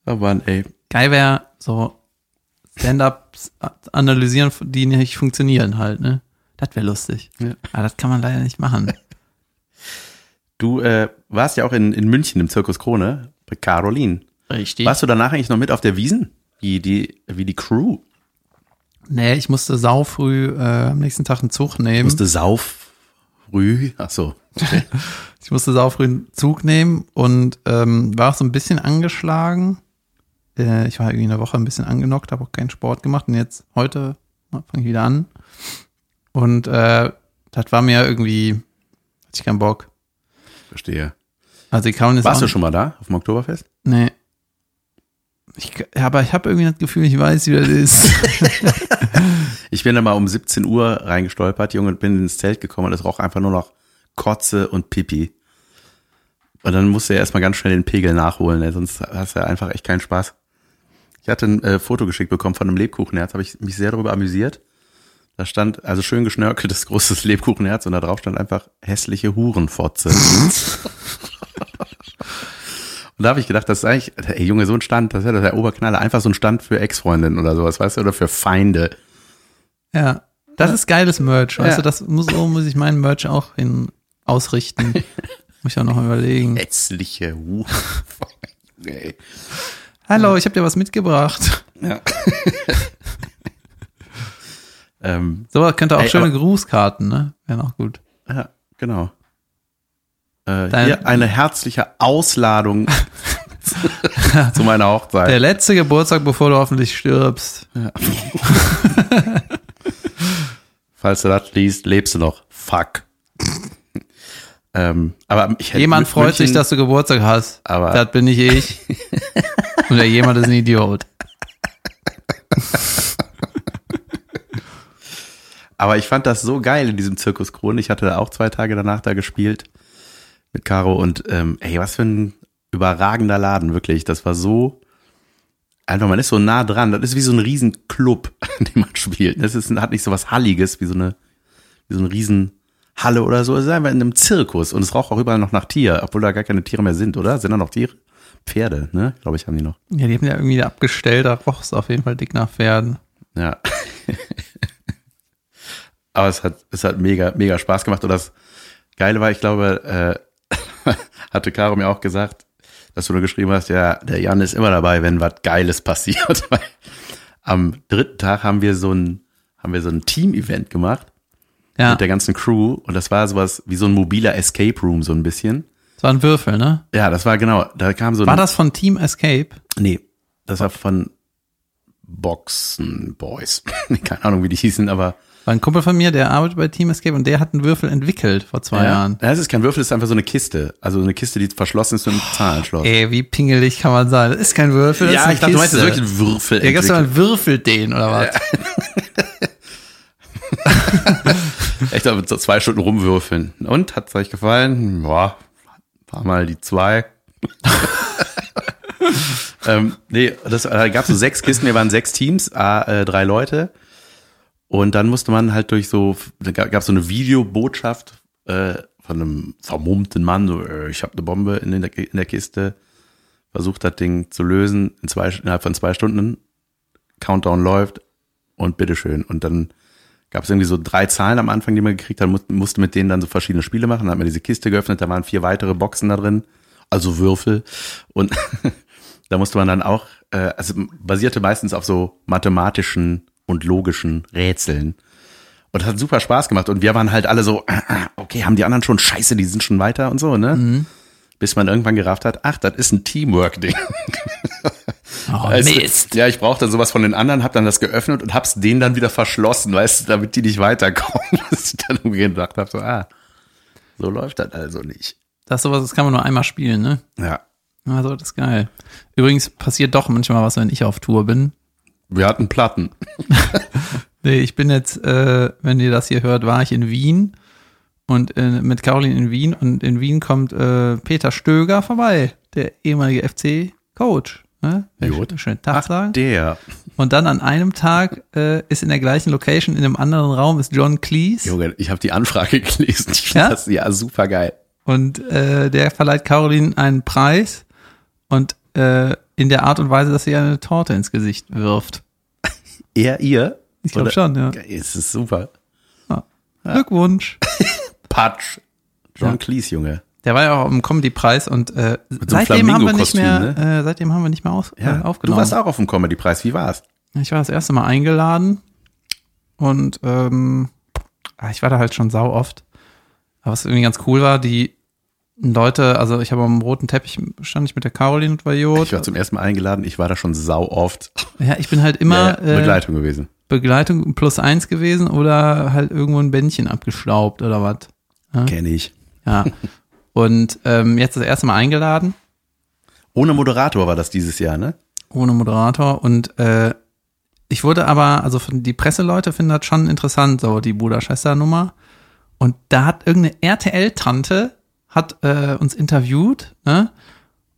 S1: Oh Mann, ey.
S2: Geil wäre so Analysieren, die nicht funktionieren halt, ne? Das wäre lustig.
S1: Ja.
S2: Aber das kann man leider nicht machen.
S1: Du äh, warst ja auch in, in München im Zirkus Krone bei Caroline.
S2: Richtig.
S1: Warst du danach eigentlich noch mit auf der Wiesen? Wie die, wie die Crew?
S2: Nee, ich musste sau früh äh, am nächsten Tag einen Zug nehmen.
S1: Musste sauf früh. Ach so.
S2: ich musste sau früh einen Zug nehmen und ähm, war auch so ein bisschen angeschlagen. Äh, ich war irgendwie eine Woche ein bisschen angenockt, habe auch keinen Sport gemacht und jetzt heute fange ich wieder an. Und äh, das war mir irgendwie, hatte ich keinen Bock.
S1: Verstehe.
S2: Also die Caroline ist
S1: Warst du schon mal da auf dem Oktoberfest?
S2: Nee. Ich, ja, aber ich habe irgendwie das Gefühl, ich weiß, wie das ist.
S1: Ich bin da mal um 17 Uhr reingestolpert, Junge, und bin ins Zelt gekommen und es roch einfach nur noch Kotze und Pipi. Und dann musste er erstmal ganz schnell den Pegel nachholen, ey, sonst hast du ja einfach echt keinen Spaß. Ich hatte ein äh, Foto geschickt bekommen von einem Lebkuchenherz, habe ich mich sehr darüber amüsiert. Da stand, also schön geschnörkeltes großes Lebkuchenherz und da drauf stand einfach hässliche Hurenfotze. und da habe ich gedacht, das ist eigentlich, ey Junge, so ein Stand, das ist ja der Oberknaller, einfach so ein Stand für Ex-Freundinnen oder sowas, weißt du, oder für Feinde.
S2: ja. Das ist geiles Merch, weißt
S1: Ja.
S2: du, das muss, so muss ich meinen Merch auch hin ausrichten. muss ich auch noch überlegen.
S1: Hässliche Hu.
S2: Hallo, ich habe dir was mitgebracht.
S1: Ja. ähm,
S2: So könnte auch
S1: Ey,
S2: schöne
S1: aber-
S2: Grußkarten, ne? Wären auch gut.
S1: ja, genau. Äh,
S2: Dein-
S1: hier eine herzliche Ausladung zu meiner Hochzeit.
S2: Der letzte Geburtstag, bevor du hoffentlich stirbst.
S1: Falls du das liest, lebst du noch. Fuck. Ähm, aber ich hätte
S2: Jemand freut sich,
S1: München-
S2: dass du Geburtstag hast.
S1: Aber-
S2: das bin nicht ich. Und der jemand ist ein Idiot.
S1: Aber ich fand das so geil in diesem Zirkus Krone. Ich hatte auch zwei Tage danach da gespielt mit Caro und ähm, ey, was für ein überragender Laden, wirklich. Das war so, einfach, man ist so nah dran. Das ist wie so ein Riesenclub, in dem man spielt. Das ist, hat nicht so was Halliges, wie so eine, wie so eine Riesenhalle oder so. Es ist einfach in einem Zirkus und es raucht auch überall noch nach Tier, obwohl da gar keine Tiere mehr sind, oder? Sind da noch Tiere? Pferde, ne? Glaube ich, haben die noch.
S2: Ja, die haben ja irgendwie abgestellt, da roch es auf jeden Fall dick nach Pferden.
S1: Ja. Aber es hat, es hat mega, mega Spaß gemacht. Und das Geile war, ich glaube, äh, hatte Caro mir auch gesagt, dass du nur geschrieben hast, ja, der Jan ist immer dabei, wenn was Geiles passiert. Am dritten Tag haben wir so ein, haben wir so ein Team-Event gemacht
S2: Ja,
S1: mit der ganzen Crew. Und das war sowas wie so ein mobiler Escape Room, so ein bisschen.
S2: das war ein Würfel, ne?
S1: Ja, das war genau, da kam so
S2: War
S1: ein,
S2: das von Team Escape?
S1: Nee, das war von Boxen Boys. Keine Ahnung, wie die hießen, aber
S2: War ein Kumpel von mir, der arbeitet bei Team Escape und der hat einen Würfel entwickelt vor zwei Jahren.
S1: Ja, es ist kein Würfel, es ist einfach so eine Kiste. Also eine Kiste, die verschlossen ist mit einem Zahlenschloss.
S2: Ey, wie pingelig kann man sein? Das ist kein Würfel, das ist
S1: ja, ich dachte, du meinst
S2: Kiste.
S1: wirklich einen Würfel.
S2: Ja, gestern würfelt den, oder was?
S1: Echt aber zwei Stunden rumwürfeln. Und, hat's euch gefallen? Ja, war mal die zwei. ähm, nee, das, da gab so sechs Kisten, wir waren sechs Teams, äh, drei Leute. Und dann musste man halt durch so, da gab es so eine Videobotschaft äh, von einem vermummten Mann, so, äh, ich habe eine Bombe in der, in der Kiste, versucht das Ding zu lösen, in zwei, innerhalb von zwei Stunden, Countdown läuft und bitteschön. Und dann gab es irgendwie so drei Zahlen am Anfang, die man gekriegt hat, musste, musste mit denen dann so verschiedene Spiele machen. Dann hat man diese Kiste geöffnet, da waren vier weitere Boxen da drin, also Würfel. Und da musste man dann auch, äh, also basierte meistens auf so mathematischen und logischen Rätseln. Und hat super Spaß gemacht. Und wir waren halt alle so, okay, haben die anderen schon Scheiße, die sind schon weiter und so, ne? Bis man irgendwann gerafft hat, ach, das ist ein Teamwork-Ding.
S2: Oh,
S1: Weißt du?
S2: Mist.
S1: Ja, ich brauchte dann sowas von den anderen, hab dann das geöffnet und hab's denen dann wieder verschlossen, weißt du, damit die nicht weiterkommen. Dass ich dann irgendwie gedacht habe, so, ah, so läuft das also nicht.
S2: Das ist sowas, das kann man nur einmal spielen, ne?
S1: Ja.
S2: Also, das ist geil. Übrigens passiert doch manchmal was, wenn ich auf Tour bin.
S1: Wir hatten Platten.
S2: Nee, ich bin jetzt, äh, wenn ihr das hier hört, war ich in Wien und äh, mit Caroline in Wien und in Wien kommt äh, Peter Stöger vorbei, der ehemalige FC-Coach. Ne?
S1: Gut.
S2: Schönen Tag
S1: Ach,
S2: sagen.
S1: der.
S2: Und dann an einem Tag äh, ist in der gleichen Location, in einem anderen Raum ist John Cleese
S1: Junge, ich habe die Anfrage gelesen. Ich
S2: Ja?
S1: das ja super geil.
S2: und äh, der verleiht Caroline einen Preis und äh, in der Art und Weise, dass sie eine Torte ins Gesicht wirft.
S1: Er, ihr?
S2: Ich glaube schon, ja.
S1: Es ist super.
S2: Glückwunsch.
S1: Patsch. John
S2: Ja.
S1: Cleese, Junge.
S2: Der war ja auch im Comedy-Preis und äh, seitdem haben wir nicht mehr,
S1: Flamingo-Kostüm,
S2: äh, seitdem haben wir nicht mehr aus,
S1: Ja.
S2: äh,
S1: Du
S2: aufgenommen.
S1: warst auch auf dem Comedy-Preis. Wie war's?
S2: Ich war das erste Mal eingeladen und ähm, ah, ich war da halt schon sau oft. Aber was irgendwie ganz cool war, die Leute, also ich habe am roten Teppich stand ich mit der Caroline und Vajot.
S1: Ich war zum ersten Mal eingeladen. Ich war da schon sau oft.
S2: Ja, ich bin halt immer
S1: Ja,
S2: äh,
S1: Begleitung gewesen.
S2: Begleitung plus eins gewesen oder halt irgendwo ein Bändchen abgestaubt oder was.
S1: Kenn ich.
S2: Ja. Und ähm, jetzt das erste Mal eingeladen,
S1: Ohne Moderator war das dieses Jahr, ne?
S2: ohne Moderator. Und äh, ich wurde aber, also die Presseleute finden das schon interessant, so die Bruder-Schwester-Nummer. Und da hat irgendeine RTL-Tante hat äh, uns interviewt, ne?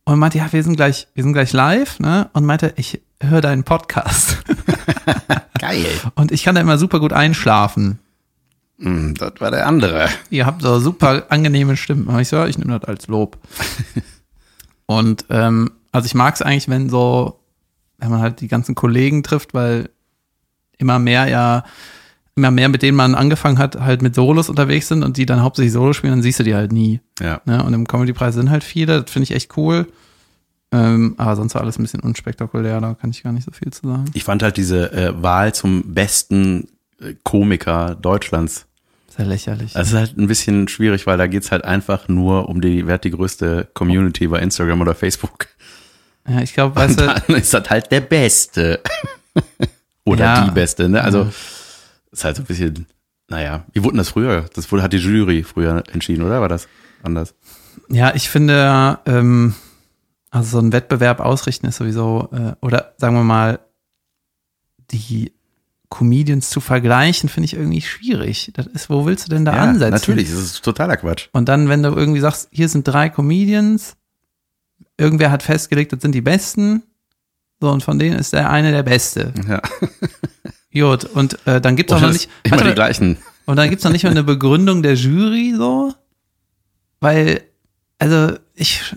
S2: Und meinte, ja, wir sind gleich, wir sind gleich live, ne? Und meinte, ich höre deinen Podcast.
S1: Geil.
S2: Und ich kann da immer super gut einschlafen.
S1: Hm, das war der andere.
S2: ihr habt so super angenehme Stimmen. Ich so, ich nehme das als Lob. Und ähm, also ich mag es eigentlich, wenn so, wenn man halt die ganzen Kollegen trifft, weil immer mehr ja immer mehr, mit denen man angefangen hat, halt mit Solos unterwegs sind und die dann hauptsächlich Solo spielen, dann siehst du die halt nie.
S1: Ja.
S2: Ne? Und im Comedy-Preis sind halt viele, das finde ich echt cool. Ähm, aber sonst war alles ein bisschen unspektakulär, da kann ich gar nicht so viel zu sagen.
S1: Ich fand halt diese äh, Wahl zum besten Komiker Deutschlands.
S2: Sehr lächerlich.
S1: Das ist halt ein bisschen schwierig, weil da geht's halt einfach nur um die, wer hat die größte Community bei Instagram oder Facebook.
S2: ja, ich glaube, weißt du,
S1: dann ist das halt der Beste. oder
S2: Ja.
S1: die Beste, ne? Also
S2: Ja.
S1: ist halt so ein bisschen, naja, wie wurden das früher? Das wurde, hat die Jury früher entschieden, oder? War das anders?
S2: Ja, ich finde, ähm, also so ein Wettbewerb ausrichten ist sowieso, äh, oder sagen wir mal, die Comedians zu vergleichen, finde ich irgendwie schwierig. Das ist, wo willst du denn da ansetzen?
S1: natürlich, das ist totaler Quatsch.
S2: Und dann, wenn du irgendwie sagst, hier sind drei Comedians, irgendwer hat festgelegt, das sind die Besten, so, und von denen ist der eine der Beste.
S1: Ja.
S2: Gut, und äh, dann gibt's auch
S1: Und
S2: noch nicht,
S1: immer
S2: warte,
S1: die gleichen.
S2: und dann gibt's noch nicht mal eine Begründung der Jury, so, weil, also, ich,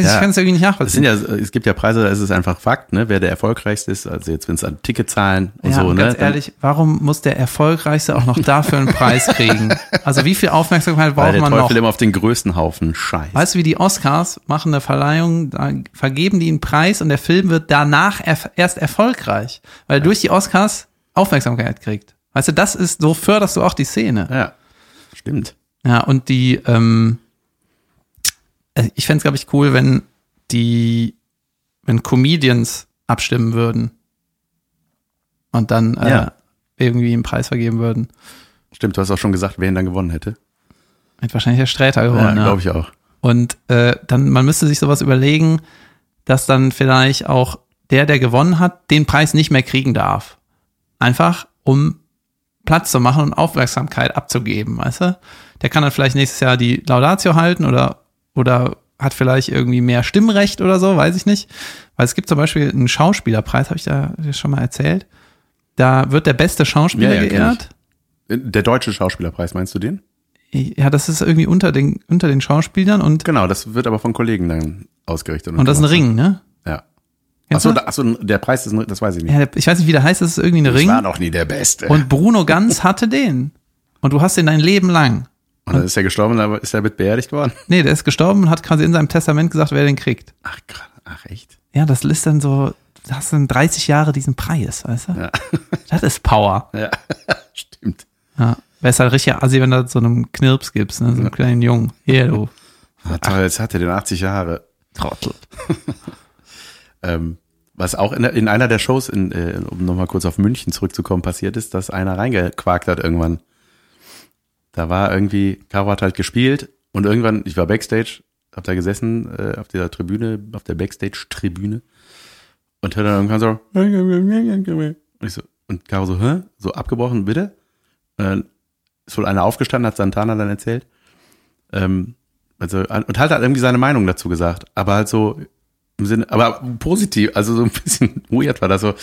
S2: ich
S1: Ja.
S2: kann es irgendwie nicht
S1: Es
S2: nachvollziehen.
S1: sind ja, es gibt ja Preise, da ist es einfach Fakt, ne, wer der erfolgreichste ist. Also jetzt, wenn es an Ticketzahlen und
S2: ja,
S1: so,
S2: und
S1: ne.
S2: ganz
S1: dann-
S2: ehrlich, warum muss der Erfolgreichste auch noch dafür einen Preis kriegen? Also wie viel Aufmerksamkeit
S1: weil
S2: braucht
S1: der
S2: man
S1: Teufel
S2: noch?
S1: immer auf den größten Haufen Scheiß.
S2: Weißt du, wie die Oscars machen eine Verleihung, da vergeben die einen Preis und der Film wird danach erf erst erfolgreich, weil er durch die Oscars Aufmerksamkeit kriegt. Weißt du, das ist, so förderst du auch die Szene.
S1: Ja, stimmt.
S2: Ja, und die, ähm, äh, ich fänd's glaube ich, cool, wenn die, wenn Comedians abstimmen würden und dann äh,
S1: Ja.
S2: irgendwie einen Preis vergeben würden.
S1: Stimmt, du hast auch schon gesagt, wer ihn dann gewonnen hätte.
S2: Hätte wahrscheinlich der Sträter gewonnen. Ja,
S1: glaube ich auch.
S2: Und äh, dann, man müsste sich sowas überlegen, dass dann vielleicht auch der, der gewonnen hat, den Preis nicht mehr kriegen darf. Einfach, um Platz zu machen und Aufmerksamkeit abzugeben, weißt du? Der kann dann vielleicht nächstes Jahr die Laudatio halten oder, oder hat vielleicht irgendwie mehr Stimmrecht oder so, weiß ich nicht. Weil es gibt zum Beispiel einen Schauspielerpreis, habe ich da schon mal erzählt. Da wird der beste Schauspieler
S1: Ja, ja,
S2: geehrt.
S1: Der deutsche Schauspielerpreis, meinst du den?
S2: Ja, das ist irgendwie unter den, unter den Schauspielern und,
S1: Genau, das wird aber von Kollegen dann ausgerichtet.
S2: und das ist ein. Ring, ne?
S1: Ja. Achso, da, achso, der Preis ist, ein- das weiß ich nicht.
S2: Ja, ich weiß nicht, wie der heißt, das ist irgendwie ein
S1: ich
S2: Ring.
S1: war noch nie der Beste.
S2: Und Bruno Ganz hatte den. Und du hast den dein Leben lang.
S1: Und dann ist er gestorben, aber ist er mit beerdigt worden?
S2: Nee, der ist gestorben und hat quasi in seinem Testament gesagt, wer den kriegt.
S1: Ach. Ach, echt?
S2: Ja, das ist dann so, hast dann 30 Jahre diesen Preis, weißt du?
S1: Ja.
S2: Das ist Power.
S1: Ja, stimmt.
S2: Ja. Wäre es halt richtig assi, wenn du so einem Knirps gibst, ne? so einem kleinen Jungen. Hier, du
S1: Ah, toll, jetzt hat er den 80 Jahre.
S2: Trottel.
S1: Ähm, was auch in, in einer der Shows, in, äh, um nochmal kurz auf München zurückzukommen, passiert ist, dass einer reingequakt hat irgendwann. Da war irgendwie, Caro hat halt gespielt und irgendwann, ich war Backstage, hab da gesessen, äh, auf dieser Tribüne, auf der Backstage-Tribüne und hör dann irgendwann so, und ich so, und Caro so, hä? So abgebrochen, bitte? Und dann ist wohl einer aufgestanden, hat Santana dann erzählt. Ähm, also, und halt hat irgendwie seine Meinung dazu gesagt, aber halt so im Sinne, aber positiv, also so ein bisschen weird war das so.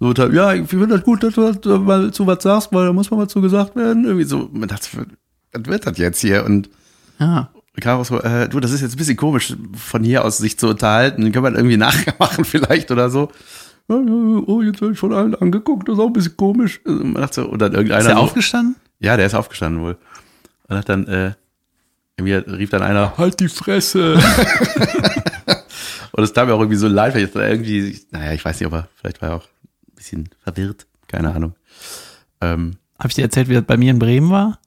S1: so ja, ich finde das gut, dass du da mal zu was sagst, weil da muss man mal zu gesagt werden. Irgendwie so, man dachte, was wird das jetzt hier? Und
S2: Ja.
S1: Caro so, äh, du, das ist jetzt ein bisschen komisch, von hier aus sich zu unterhalten. Kann man irgendwie nachmachen vielleicht oder so. Oh, jetzt werde ich von allen angeguckt, das ist auch ein bisschen komisch. Also Man dachte so, oder irgendeiner
S2: Ist er
S1: so,
S2: aufgestanden?
S1: ja, der ist aufgestanden wohl. Und hat dann, äh, irgendwie rief dann einer, halt die Fresse. Und es tat mir auch irgendwie so leid, weil ich irgendwie, naja, ich weiß nicht, aber vielleicht war er auch ein bisschen verwirrt, keine Ahnung. Ähm,
S2: Habe ich dir erzählt, wie das bei mir in Bremen war?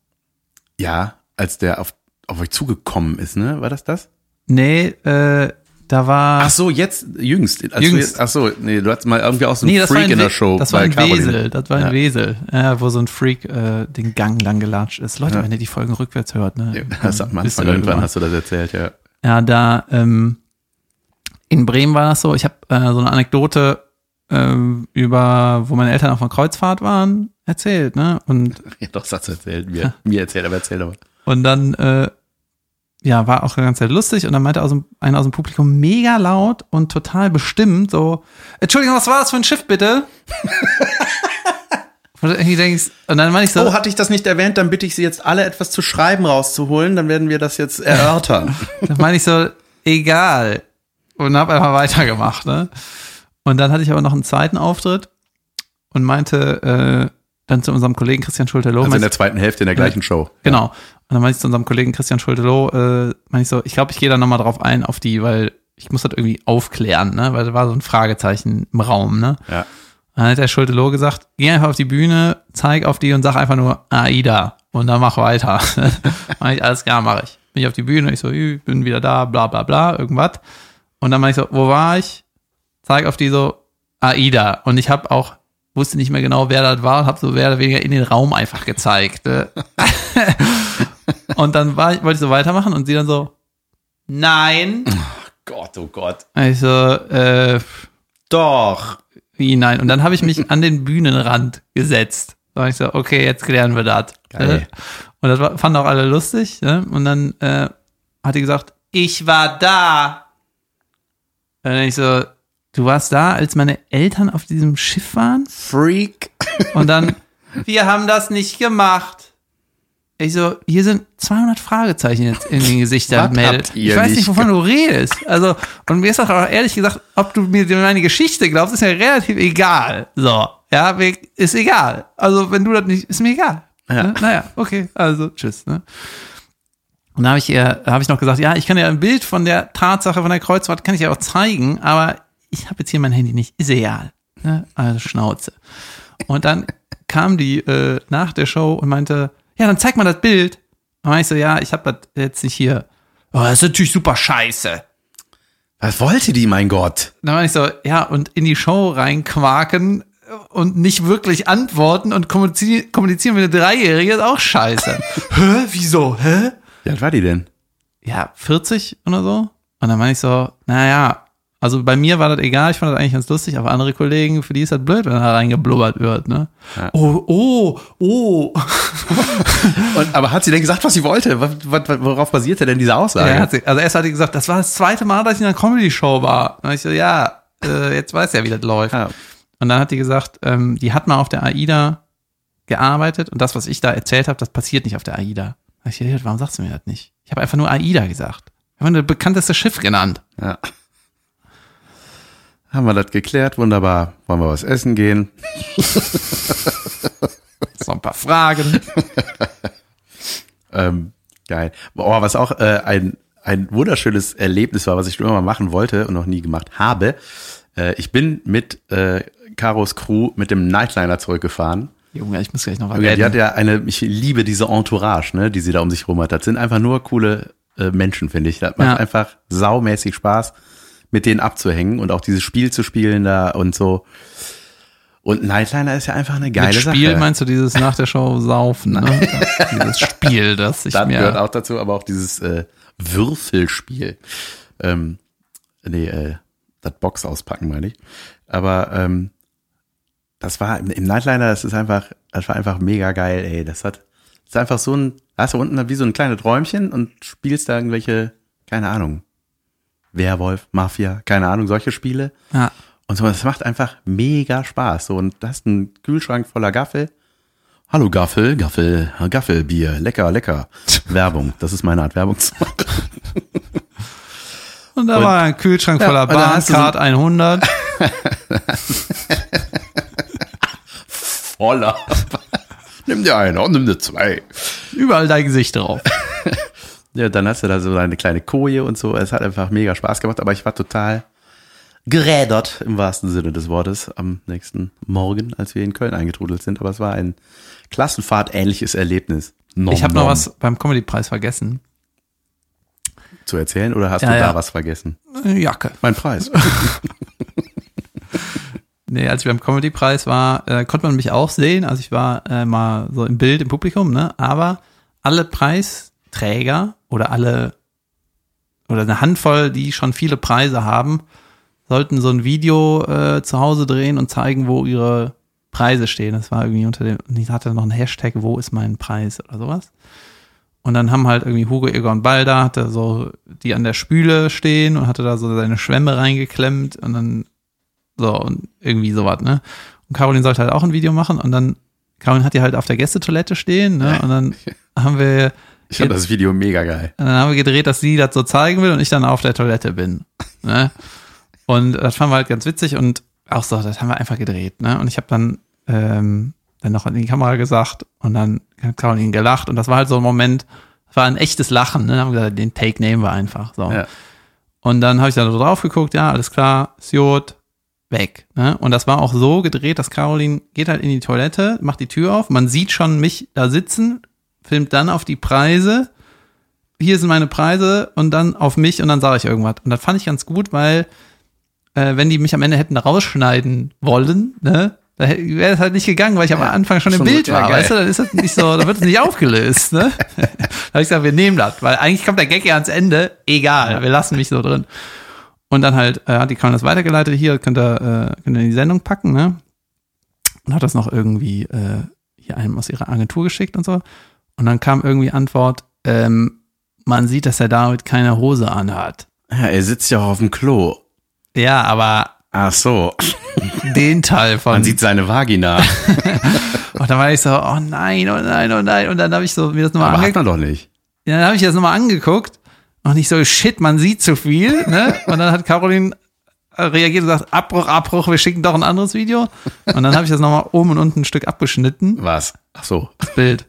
S1: ja, als der auf, auf euch zugekommen ist, ne? War das das?
S2: Nee, äh, da war.
S1: Ach so, jetzt jüngst.
S2: Jüngst.
S1: jetzt, ach so, nee, du hattest mal irgendwie auch so einen
S2: Nee,
S1: Freak
S2: ein,
S1: in
S2: We-
S1: der Show.
S2: das war ein. Wesel, das war ein
S1: Ja.
S2: Wesel, ja, wo so ein Freak äh, den Gang lang gelatscht ist. Leute,
S1: Ja.
S2: wenn ihr die Folgen rückwärts hört, ne?
S1: Ja, Das am Anfang irgendwann. hast du das erzählt, ja.
S2: Ja, da ähm, in Bremen war das so. Ich habe äh, so eine Anekdote ähm, über, wo meine Eltern auf einer Kreuzfahrt waren, erzählt, ne? Und
S1: Ja, doch, das erzählt. Mir, mir erzählt, aber erzähl doch
S2: und dann äh, ja, war auch ganze Zeit lustig und dann meinte aus dem, einer aus dem Publikum mega laut und total bestimmt so, Entschuldigung, was war das für ein Schiff bitte? und, denkst, und dann meine ich so,
S1: Oh, hatte ich das nicht erwähnt, dann bitte ich Sie jetzt alle etwas zu schreiben rauszuholen, dann werden wir das jetzt erörtern.
S2: dann meine ich so, egal. Und habe einfach weitergemacht, ne? Und dann hatte ich aber noch einen zweiten Auftritt und meinte, dann zu unserem Kollegen Christian Schulte-Loh.
S1: Also in der zweiten Hälfte in der gleichen Show.
S2: ich- genau. Und dann meinte ich zu unserem Kollegen Christian Schulte-Loh, äh, meinte ich so, ich glaube, ich gehe da nochmal drauf ein, auf die, weil ich muss das irgendwie aufklären, ne? Weil da war so ein Fragezeichen im Raum, ne?
S1: Ja.
S2: Dann hat der Schulte-Loh gesagt, geh einfach auf die Bühne, zeig auf die und sag einfach nur AIDA und dann mach weiter. Ich, alles klar, mache ich. Bin ich auf die Bühne, ich so, ich bin wieder da, bla bla bla, irgendwas. Und dann meinte ich so, wo war ich? Zeig auf die so, AIDA. Und ich habe auch, wusste nicht mehr genau, wer das war und habe so mehr oder weniger in den Raum einfach gezeigt. Ne? und dann war, ich- wollte ich so weitermachen und sie dann so, nein.
S1: Gott, oh Gott.
S2: Ich so, äh,
S1: Doch.
S2: wie nein? Und dann habe ich mich an den Bühnenrand gesetzt. Da war ich so, okay, jetzt klären wir das. Äh, Und das war, fanden auch alle lustig. Ne? Und dann äh, hat die gesagt, ich war da. Und dann ich so, du warst da, als meine Eltern auf diesem Schiff waren?
S1: Freak.
S2: Und dann, wir haben das nicht gemacht. Ich so, hier sind 200 Fragezeichen jetzt in den Gesichtern, Mädel. Ich weiß nicht, wovon du redest. Also, und mir ist auch ehrlich gesagt, ob du mir meine Geschichte glaubst, ist ja relativ egal. So, ja, ist egal. Also, wenn du das nicht, ist mir egal.
S1: Ja.
S2: Ne? Naja, okay, also, tschüss. Ne? Und da habe ich ihr, habe ich noch gesagt, ja, ich kann ja ein Bild von der Tatsache von der Kreuzfahrt, kann ich ja auch zeigen, aber ich habe jetzt hier mein Handy nicht. Ist egal. Ne? Also Schnauze. Und dann kam die äh, nach der Show und meinte, ja, dann zeig mal das Bild. Und dann ich so, ja, ich habe das jetzt nicht hier. Oh, das ist natürlich super scheiße.
S1: Was wollte die, mein Gott?
S2: Dann war ich so, ja, und in die Show reinquaken und nicht wirklich antworten und kommunizieren, kommunizieren mit einer Dreijährige ist auch scheiße. Hä? Wieso? Hä?
S1: Wie alt war die denn?
S2: ja, 40 oder so. Und dann meine ich so, naja, also bei mir war das egal, ich fand das eigentlich ganz lustig, aber andere Kollegen, für die ist das blöd, wenn da reingeblubbert wird, ne?
S1: Ja.
S2: Oh, oh, oh.
S1: Und, aber hat sie denn gesagt, was sie wollte? Worauf basierte denn diese Aussage?
S2: Ja, hat sie, also erst hat sie gesagt, das war das zweite Mal, dass ich in einer Comedy-Show war. Und ich so, ja, äh, jetzt weiß ja, wie das läuft.
S1: Ja.
S2: Und dann hat die gesagt, ähm, die hat mal auf der AIDA gearbeitet und das, was ich da erzählt habe, das passiert nicht auf der AIDA. Da ich gedacht, warum sagst du mir das nicht? Ich habe einfach nur AIDA gesagt. Ich habe das bekannteste Schiff genannt.
S1: Ja. Haben wir das geklärt? Wunderbar. Wollen wir was essen gehen?
S2: So ein paar Fragen.
S1: Ähm, geil. Oh, was auch äh, ein, ein wunderschönes Erlebnis war, was ich schon immer mal machen wollte und noch nie gemacht habe. Äh, ich bin mit äh, Karos Crew mit dem Nightliner zurückgefahren.
S2: Junge, ich muss gleich noch
S1: Okay, die hat ja eine, ich liebe diese Entourage, ne, die sie da um sich rum hat. Das sind einfach nur coole äh, Menschen, finde ich. Das macht
S2: Ja.
S1: einfach saumäßig Spaß, mit denen abzuhängen und auch dieses Spiel zu spielen da und so. Und Nightliner ist ja einfach eine geile
S2: Mit Spiel
S1: Sache.
S2: meinst du dieses nach der Show saufen, ne? dieses Spiel, das ich
S1: das gehört
S2: mir.
S1: auch dazu, aber auch dieses äh, Würfelspiel. Ähm, nee, äh, das Box auspacken, meine ich. Aber ähm, das war im im Nightliner, das ist einfach, das war einfach mega geil, ey. Das hat, das ist einfach so ein, da hast du unten wie so ein kleines Räumchen und spielst da irgendwelche, keine Ahnung, Werwolf, Mafia, keine Ahnung, solche Spiele.
S2: Ja.
S1: Und so, das macht einfach mega Spaß. So, und da hast einen Kühlschrank voller Gaffel. Hallo Gaffel, Gaffel, Gaffelbier, lecker, lecker. Werbung, das ist meine Art Werbung zu machen.
S2: Und da
S1: Und-
S2: war ein Kühlschrank
S1: Ja,
S2: voller
S1: du so-
S2: Bahncard 100.
S1: Voller. nimm dir eine und nimm dir zwei.
S2: Überall dein Gesicht drauf.
S1: Ja, dann hast du da so eine kleine Koje und so. Es hat einfach mega Spaß gemacht, aber ich war total gerädert im wahrsten Sinne des Wortes am nächsten Morgen, als wir in Köln eingetrudelt sind. Aber es war ein Klassenfahrt-ähnliches Erlebnis. Nom,
S2: Ich habe noch was beim Comedy-Preis vergessen.
S1: zu erzählen oder hast
S2: Ja,
S1: du
S2: ja.
S1: da was vergessen?
S2: Eine Jacke.
S1: Mein Preis.
S2: Nee, als ich beim Comedy-Preis war, äh, konnte man mich auch sehen. Also ich war äh, mal so im Bild im Publikum, ne? Aber alle Preisträger oder alle oder eine Handvoll, die schon viele Preise haben, sollten so ein Video äh, zu Hause drehen und zeigen, wo ihre Preise stehen. Das war irgendwie unter dem, ich hatte noch einen Hashtag, wo ist mein Preis oder sowas. Und dann haben halt irgendwie Hugo Egon Balder, hatte so die an der Spüle stehen und hatte da so seine Schwämme reingeklemmt und dann so, und irgendwie sowas, ne? Und Caroline sollte halt auch ein Video machen und dann, Caroline hat die halt auf der Gästetoilette stehen, ne? Und dann haben wir,
S1: Ich fand das Video mega geil.
S2: und dann haben wir gedreht, dass sie das so zeigen will und ich dann auf der Toilette bin. Ne? Und das fanden wir halt ganz witzig und auch so, das haben wir einfach gedreht. Ne? Und ich habe dann, ähm, dann noch in die Kamera gesagt und dann hat Caroline gelacht und das war halt so ein Moment, das war ein echtes Lachen, ne? Dann haben wir gesagt, den Take nehmen wir einfach. So.
S1: Ja.
S2: Und dann habe ich da so drauf geguckt, ja, alles klar, Sjot, weg. Ne? Und das war auch so gedreht, dass Caroline geht halt in die Toilette, macht die Tür auf, man sieht schon mich da sitzen, filmt dann auf die Preise, hier sind meine Preise und dann auf mich und dann sage ich irgendwas. Und das fand ich ganz gut, weil äh, wenn die mich am Ende hätten rausschneiden wollen, ne, da wäre es halt nicht gegangen, weil ich am Anfang schon im
S1: schon
S2: Bild
S1: so, ja,
S2: war,
S1: geil.
S2: weißt du, dann ist das nicht so, da wird es nicht aufgelöst, ne? da habe ich gesagt, wir nehmen das, weil eigentlich kommt der Gag ja ans Ende, egal, wir lassen mich so drin. Und dann halt äh, hat die Kamera das weitergeleitet, hier könnt ihr, äh, könnt ihr in die Sendung packen, ne? Und hat das noch irgendwie äh, hier einem aus ihrer Agentur geschickt und so. Und dann kam irgendwie Antwort, ähm, man sieht, dass der David keine Hose anhat.
S1: ja, er sitzt ja auch auf dem Klo.
S2: Ja, aber
S1: Ach so,
S2: den Teil von.
S1: man sieht seine Vagina.
S2: und dann war ich so, oh nein, oh nein, oh nein. Und dann habe ich so mir das nochmal angeguckt.
S1: man doch nicht.
S2: Ja, dann habe ich das nochmal angeguckt. Und ich so, shit, man sieht zu viel. Ne? Und dann hat Caroline äh, reagiert und gesagt, Abbruch, Abbruch, wir schicken doch ein anderes Video. Und dann habe ich das nochmal oben und unten ein Stück abgeschnitten.
S1: Was? Ach so,
S2: Das Bild.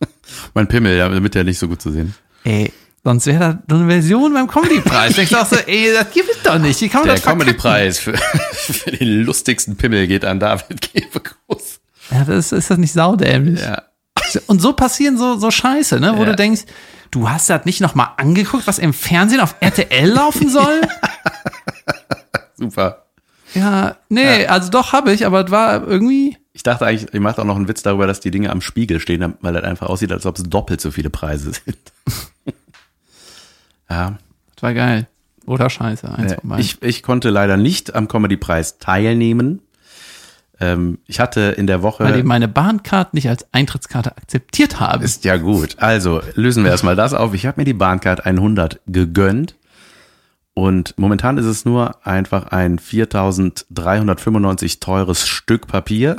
S1: mein Pimmel, ja, damit der nicht so gut zu sehen.
S2: Ey, sonst wäre da so eine Version beim Comedy-Preis. Ich sag so, ey, das gibt es doch nicht. Wie kann man
S1: Der
S2: das?
S1: Comedy-Preis für, für den lustigsten Pimmel geht an David Gebekus.
S2: Ja, das ist das nicht saudämlich.
S1: Ja.
S2: Und so passieren so, so Scheiße, ne? Wo
S1: Ja.
S2: du denkst, du hast das nicht nochmal angeguckt, was im Fernsehen auf RTL laufen soll?
S1: Super.
S2: ja, nee, also doch habe ich, aber es war irgendwie,
S1: Ich dachte eigentlich, ihr macht auch noch einen Witz darüber, dass die Dinge am Spiegel stehen, weil das einfach aussieht, als ob es doppelt so viele Preise sind. ja.
S2: das war geil. Oder Scheiße, eins beiden.
S1: ich, ich konnte leider nicht am Comedy-Preis teilnehmen. Ähm, ich hatte in der Woche.
S2: weil die meine Bahncard nicht als Eintrittskarte akzeptiert haben.
S1: Ist ja gut. Also lösen wir erstmal das auf. Ich habe mir die Bahncard 100 gegönnt. Und momentan ist es nur einfach ein 4395 teures Stück Papier,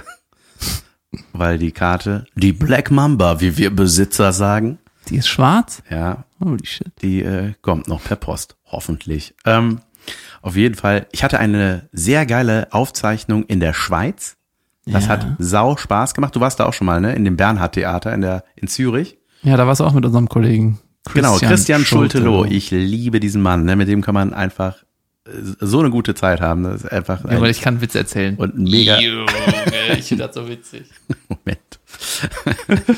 S1: weil die Karte, die Black Mamba, wie wir Besitzer sagen,
S2: Die ist schwarz?
S1: ja,
S2: Holy shit.
S1: die äh, kommt noch per Post, hoffentlich. Ähm, auf jeden Fall, ich hatte eine sehr geile Aufzeichnung in der Schweiz. Das
S2: Ja.
S1: hat sau Spaß gemacht. Du warst da auch schon mal, ne? In dem Bernhard Theater in der in Zürich.
S2: Ja, da warst du auch mit unserem Kollegen.
S1: genau, Christian Schulte-Loh.
S2: Schulte.
S1: Ich liebe diesen Mann. Ne? Mit dem kann man einfach äh, so eine gute Zeit haben. Das ist einfach
S2: Ja,
S1: ein,
S2: weil ich kann Witz erzählen.
S1: und mega
S2: Junge, ich finde das so witzig.
S1: Moment.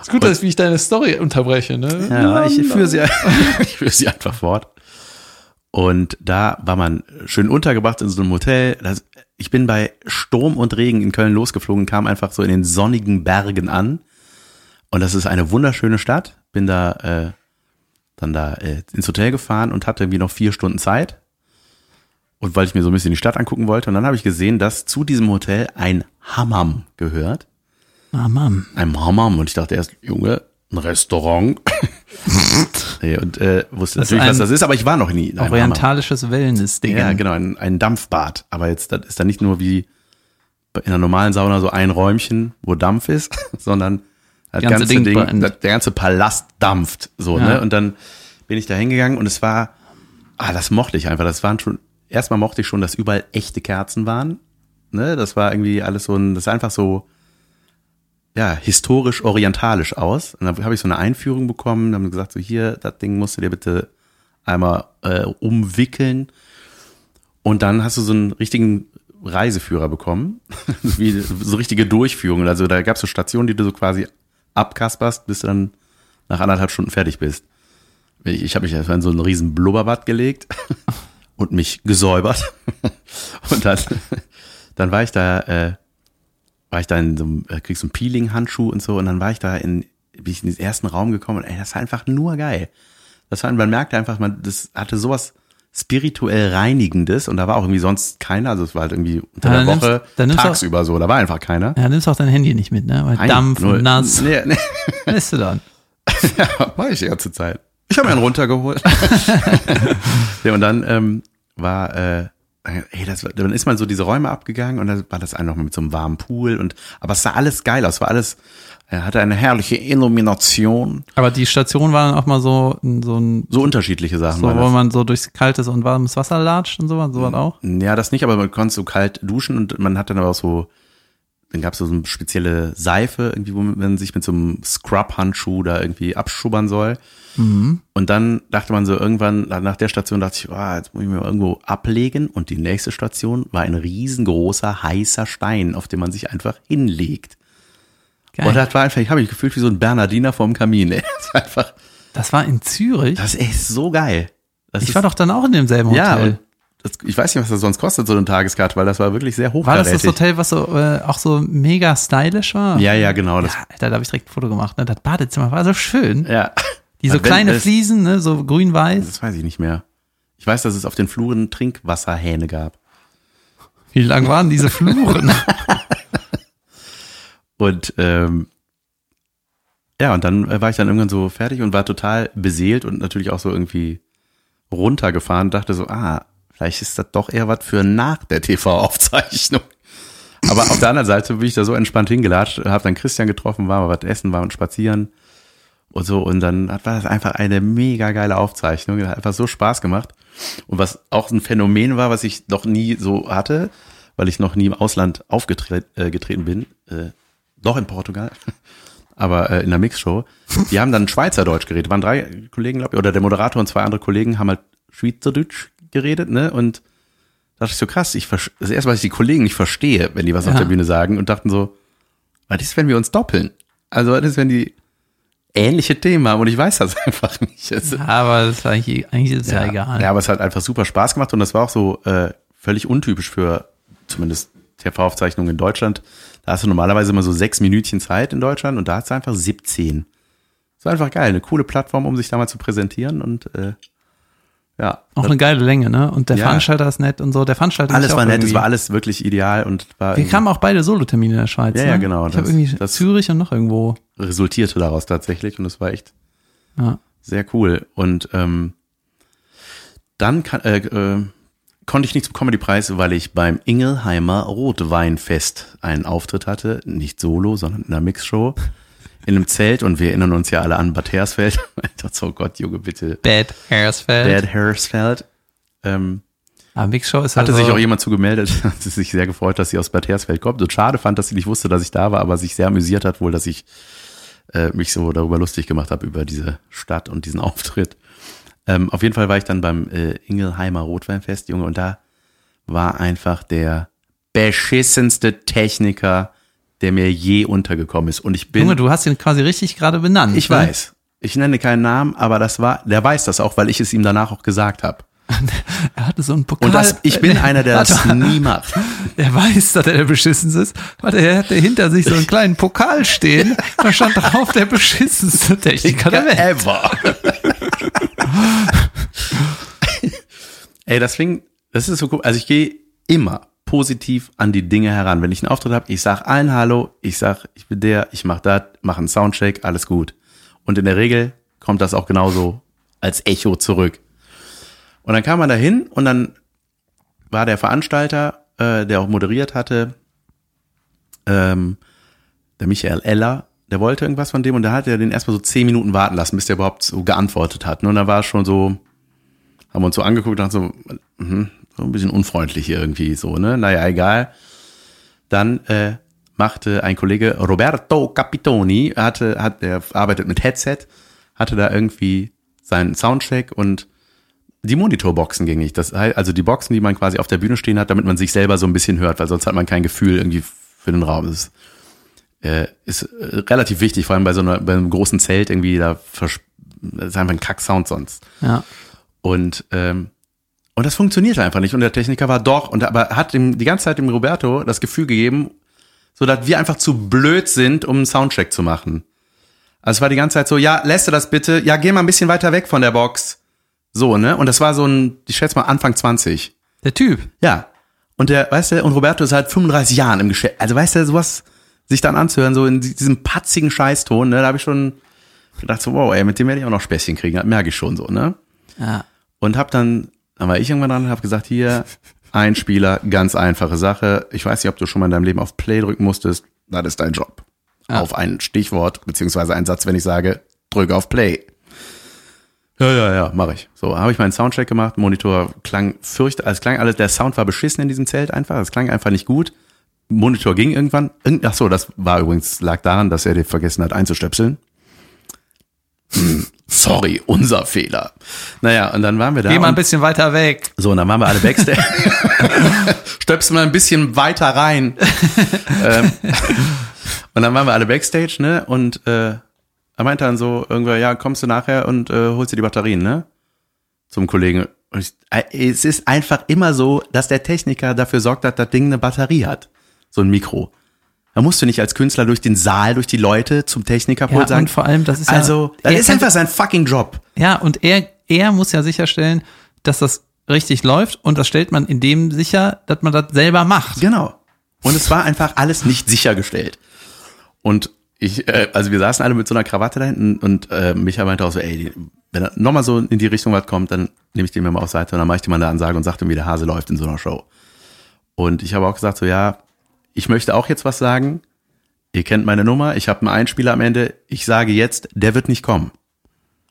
S2: Ist gut, dass ich deine Story unterbreche, ne?
S1: Ja, ich führe sie, ich führe sie einfach fort. Und da war man schön untergebracht in so einem Hotel. Das, ich bin bei Sturm und Regen in Köln losgeflogen, kam einfach so in den sonnigen Bergen an. Und das ist eine wunderschöne Stadt. Bin da äh, dann da äh, ins Hotel gefahren und hatte irgendwie noch vier Stunden Zeit. Und weil ich mir so ein bisschen die Stadt angucken wollte. Und dann habe ich gesehen, dass zu diesem Hotel ein Hammam gehört.
S2: Mann.
S1: Ein Hammam. Und ich dachte erst, Junge, ein Restaurant. nee, und äh, wusste
S2: ist
S1: natürlich, was das ist, aber ich war noch nie.
S2: Orientalisches Wellness-Ding.
S1: Ja, genau, ein, ein Dampfbad. Aber jetzt das ist da nicht nur wie in einer normalen Sauna so ein Räumchen, wo Dampf ist, sondern das
S2: Ganze
S1: ganze,
S2: Ding
S1: Ding, das, der ganze Palast dampft. So,
S2: Ja.
S1: ne? Und dann bin ich da hingegangen und es war, ah, das mochte ich einfach. Das waren schon, erstmal mochte ich schon, dass überall echte Kerzen waren. Ne? Das war irgendwie alles so ein, das sah einfach so, ja, historisch orientalisch aus. Und dann habe ich so eine Einführung bekommen, haben gesagt, so hier, das Ding musst du dir bitte einmal äh, umwickeln. Und dann hast du so einen richtigen Reiseführer bekommen, wie so richtige Durchführungen. Also da gab es so Stationen, die du so quasi abkasperst, bis du dann nach anderthalb Stunden fertig bist. Ich, ich habe mich erstmal in so ein riesen Blubberbad gelegt und mich gesäubert. Und dann, dann war ich da, äh, war ich da in so einem, äh, kriegst so einen Peeling-Handschuh und so, und dann war ich da in, bin ich in diesen ersten Raum gekommen und ey, das war einfach nur geil. Das war, man merkte einfach, man, das hatte sowas spirituell Reinigendes und da war auch irgendwie sonst keiner, also es war halt irgendwie unter
S2: Ja,
S1: der
S2: dann
S1: Woche
S2: nimmst- dann nimmst du auch-
S1: tagsüber so, da war einfach keiner.
S2: Ja, nimmst auch dein Handy nicht mit, ne? Weil
S1: Nein,
S2: Dampf,
S1: nur-
S2: nass.
S1: Nee, nee.
S2: Lässt du dann.
S1: Ja, war ich die ganze Zeit. Ich habe mir einen runtergeholt. ja, und dann ähm, war, äh, ey, das, dann ist man so diese Räume abgegangen und dann war das einfach mit so einem warmen Pool und, aber es sah alles geil aus, war alles, er hatte eine herrliche Illumination.
S2: Aber die Station war dann auch mal so, so ein,
S1: So unterschiedliche Sachen
S2: so, wo man so durchs kaltes und warmes Wasser latscht und sowas, sowas auch.
S1: Ja, das nicht, aber man konnte so kalt duschen und man hat dann aber auch so, dann gab es so eine spezielle Seife, irgendwie, wo man sich mit so einem Scrub-Handschuh da irgendwie abschubbern soll.
S2: Mhm.
S1: Und dann dachte man so irgendwann, nach der Station dachte ich, oh, jetzt muss ich mir irgendwo ablegen. Und die nächste Station war ein riesengroßer, heißer Stein, auf dem man sich einfach hinlegt.
S2: Geil.
S1: Und das war einfach, ich habe mich gefühlt wie so ein Bernardiner vorm Kamin. Ey. Das war einfach,
S2: das war in Zürich.
S1: das ist echt so geil. Das
S2: ich war doch dann auch in demselben
S1: ja,
S2: Hotel.
S1: das, ich weiß nicht, was das sonst kostet, so eine Tageskarte, weil das war wirklich sehr
S2: war das das Hotel, was so äh, auch so mega stylisch war?
S1: Ja, ja, genau. Das,
S2: Ja, Alter, da habe ich direkt ein Foto gemacht. Ne? Das Badezimmer war so schön.
S1: ja.
S2: Die so kleine
S1: es-
S2: Fliesen, ne? so grün-weiß.
S1: Das weiß ich nicht mehr. Ich weiß, dass es auf den Fluren Trinkwasserhähne gab.
S2: Wie lang waren diese Fluren?
S1: Und ähm, ja, und dann äh, war ich dann irgendwann so fertig und war total beseelt und natürlich auch so irgendwie runtergefahren und dachte so, ah, vielleicht ist das doch eher was für nach der TV-Aufzeichnung. Aber auf der anderen Seite bin ich da so entspannt hingelatscht, habe dann Christian getroffen, war mal was essen, war und spazieren und so. Und dann war das einfach eine mega geile Aufzeichnung. Hat einfach so Spaß gemacht. Und was auch ein Phänomen war, was ich noch nie so hatte, weil ich noch nie im Ausland aufgetreten äh, bin, äh, doch in Portugal, aber äh, in der Mixshow. Die haben dann Schweizerdeutsch geredet. Waren drei Kollegen, glaube ich, oder der Moderator und zwei andere Kollegen haben halt Schweizerdeutsch geredet, ne? Und da dachte ich so krass, ich das erste Mal, dass ich die Kollegen nicht verstehe, wenn die was auf
S2: Ja.
S1: der Bühne sagen und dachten so, was ist, wenn wir uns doppeln? Also was ist, wenn die ähnliche Themen haben und ich weiß das einfach nicht. Es-
S2: Aber das war eigentlich, eigentlich ist es ja, egal.
S1: ja, aber es hat einfach super Spaß gemacht und das war auch so äh, völlig untypisch für zumindest TV-Aufzeichnungen in Deutschland. Da hast du normalerweise immer so sechs Minütchen Zeit in Deutschland und da hast du einfach 17. Das war einfach geil, eine coole Plattform, um sich da mal zu präsentieren und äh, ja.
S2: Auch eine geile Länge, ne? Und der
S1: Ja.
S2: Veranstalter ist nett und so. Der Veranstalter
S1: alles
S2: ist
S1: war nett, es war alles wirklich ideal und war
S2: Wir kamen auch beide Solotermine in der Schweiz.
S1: Ja,
S2: ne?
S1: ja, genau,
S2: Ich habe
S1: das-
S2: irgendwie
S1: das-
S2: Zürich und noch irgendwo.
S1: resultierte daraus tatsächlich und es war echt
S2: Ja.
S1: Sehr cool. Und ähm, dann kann, äh, äh, konnte ich nicht zum Comedy-Preis, weil ich beim Ingelheimer Rotweinfest einen Auftritt hatte. Nicht solo, sondern in einer Mixshow. In einem Zelt und wir erinnern uns ja alle an Bad Hersfeld. Ich dachte so, oh Gott, Junge, bitte.
S2: Bad Hersfeld.
S1: Bad Hersfeld. Ähm,
S2: Aber Mix Show ist
S1: hatte
S2: also,
S1: sich auch jemand zugemeldet, hat sich sehr gefreut, dass sie aus Bad Hersfeld kommt und schade fand, dass sie nicht wusste, dass ich da war, aber sich sehr amüsiert hat wohl, dass ich äh, mich so darüber lustig gemacht habe, über diese Stadt und diesen Auftritt. Ähm, auf jeden Fall war ich dann beim äh, Ingelheimer Rotweinfest, Junge, und da war einfach der beschissenste Techniker, der mir je untergekommen ist. Und ich bin,
S2: Junge, du hast ihn quasi richtig gerade benannt.
S1: ich
S2: ne?
S1: weiß, ich nenne keinen Namen, aber das war, der weiß das auch, weil ich es ihm danach auch gesagt habe.
S2: Er hatte so einen Pokal.
S1: Und das, ich bin einer, der das
S2: Warte
S1: nie macht.
S2: Er weiß, dass er der beschissenste ist. Warte, er hatte hinter sich so einen kleinen Pokal stehen. Da stand drauf der beschissenste Techniker der Welt.
S1: Ever. Ey, das fing, das ist so cool. Also ich gehe immer positiv an die Dinge heran. Wenn ich einen Auftritt habe, ich sag allen Hallo, ich sag, ich bin der, ich mach das, mach einen Soundcheck, alles gut. Und in der Regel kommt das auch genauso als Echo zurück. Und dann kam man da hin und dann war der Veranstalter, äh, der auch moderiert hatte, ähm, der Michael Eller, der wollte irgendwas von dem und da hat er den erstmal so zehn Minuten warten lassen, bis der überhaupt so geantwortet hat. Ne? Und da war es schon so, haben wir uns so angeguckt und so, mhm, so ein bisschen unfreundlich irgendwie so, ne? Naja, egal. Dann äh, machte ein Kollege Roberto Capitoni, hatte, hat, der arbeitet mit Headset, hatte da irgendwie seinen Soundcheck und die Monitorboxen ging nicht. Das heißt, also die Boxen, die man quasi auf der Bühne stehen hat, damit man sich selber so ein bisschen hört, weil sonst hat man kein Gefühl irgendwie für den Raum. Das ist, äh, ist äh, relativ wichtig, vor allem bei so einer, bei einem großen Zelt irgendwie, da das ist einfach ein Kack-Sound sonst.
S2: Ja.
S1: Und, ähm, und das funktionierte einfach nicht. Und der Techniker war doch, und aber hat ihm die ganze Zeit dem Roberto das Gefühl gegeben, so dass wir einfach zu blöd sind, um einen Soundcheck zu machen. Also es war die ganze Zeit so, ja, lässt du das bitte? Ja, geh mal ein bisschen weiter weg von der Box. So, ne? Und das war so ein, ich schätze mal Anfang 20.
S2: Der Typ.
S1: Ja. Und der, weißt du, und Roberto ist seit 35 Jahren im Geschäft. Also weißt du, sowas sich dann anzuhören, so in diesem patzigen Scheißton, ne, da habe ich schon gedacht, so, wow, ey, mit dem werde ich auch noch Späßchen kriegen, das merke ich schon so, ne?
S2: Ja.
S1: Und hab dann, dann war ich irgendwann dran und hab gesagt, hier, ein Spieler, ganz einfache Sache. Ich weiß nicht, ob du schon mal in deinem Leben auf Play drücken musstest. Das ist dein Job.
S2: Ja.
S1: Auf ein Stichwort, beziehungsweise einen Satz, wenn ich sage, drücke auf Play. Ja, ja, ja, mache ich. So, habe ich meinen Soundcheck gemacht, Monitor klang fürcht, es klang alles, der Sound war beschissen in diesem Zelt einfach, es klang einfach nicht gut. Monitor ging irgendwann. Irgend- Ach so, das war übrigens, lag daran, dass er den vergessen hat einzustöpseln. Hm, Sorry, unser Fehler. Naja, und dann waren wir da.
S2: Geh mal ein bisschen weiter weg.
S1: so, und dann waren wir alle Backstage. Stöpsel mal ein bisschen weiter rein. ähm, und dann waren wir alle Backstage, ne? Und äh, er meinte dann so, irgendwer, ja, kommst du nachher und äh, holst dir die Batterien, ne? Zum Kollegen. Und ich, äh, es ist einfach immer so, dass der Techniker dafür sorgt, dass das Ding eine Batterie hat. So ein Mikro. Da musst du nicht als Künstler durch den Saal, durch die Leute zum Technikerpult
S2: Ja,
S1: sagen.
S2: und vor allem, das ist ja-
S1: Also, das
S2: er
S1: ist einfach sein fucking Job.
S2: Ja, und er, er muss ja sicherstellen, dass das richtig läuft und das stellt man in dem sicher, dass man das selber macht.
S1: Genau. Und es war einfach alles nicht sichergestellt. Und ich, äh, also wir saßen alle mit so einer Krawatte da hinten und äh, Micha meinte auch so, ey, die- wenn er nochmal so in die Richtung was kommt, dann nehme ich den mir mal auf Seite und dann mache ich dir mal eine Ansage und sage ihm, wie der Hase läuft in so einer Show. Und ich habe auch gesagt, so ja, ich möchte auch jetzt was sagen. Ihr kennt meine Nummer, ich habe einen Einspieler am Ende. Ich sage jetzt, der wird nicht kommen.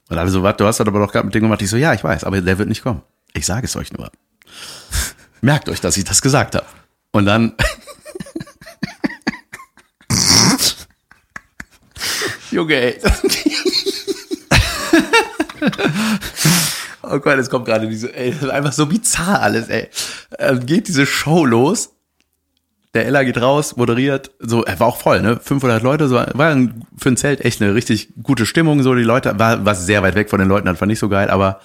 S1: Und alle so, was, du hast das aber doch gerade mit dem gemacht. Ich so, ja, ich weiß, aber der wird nicht kommen. Ich sage es euch nur. Merkt euch, dass ich das gesagt habe. Und dann. Junge, ey. oh Gott, es kommt gerade diese, ey, das ist einfach so bizarr alles, ey. Ähm, geht diese Show los. Der Ella geht raus, moderiert, so, er war auch voll, ne? 500 Leute, so, war für ein Zelt echt eine richtig gute Stimmung, so, die Leute, war, war sehr weit weg von den Leuten, das war nicht so geil, aber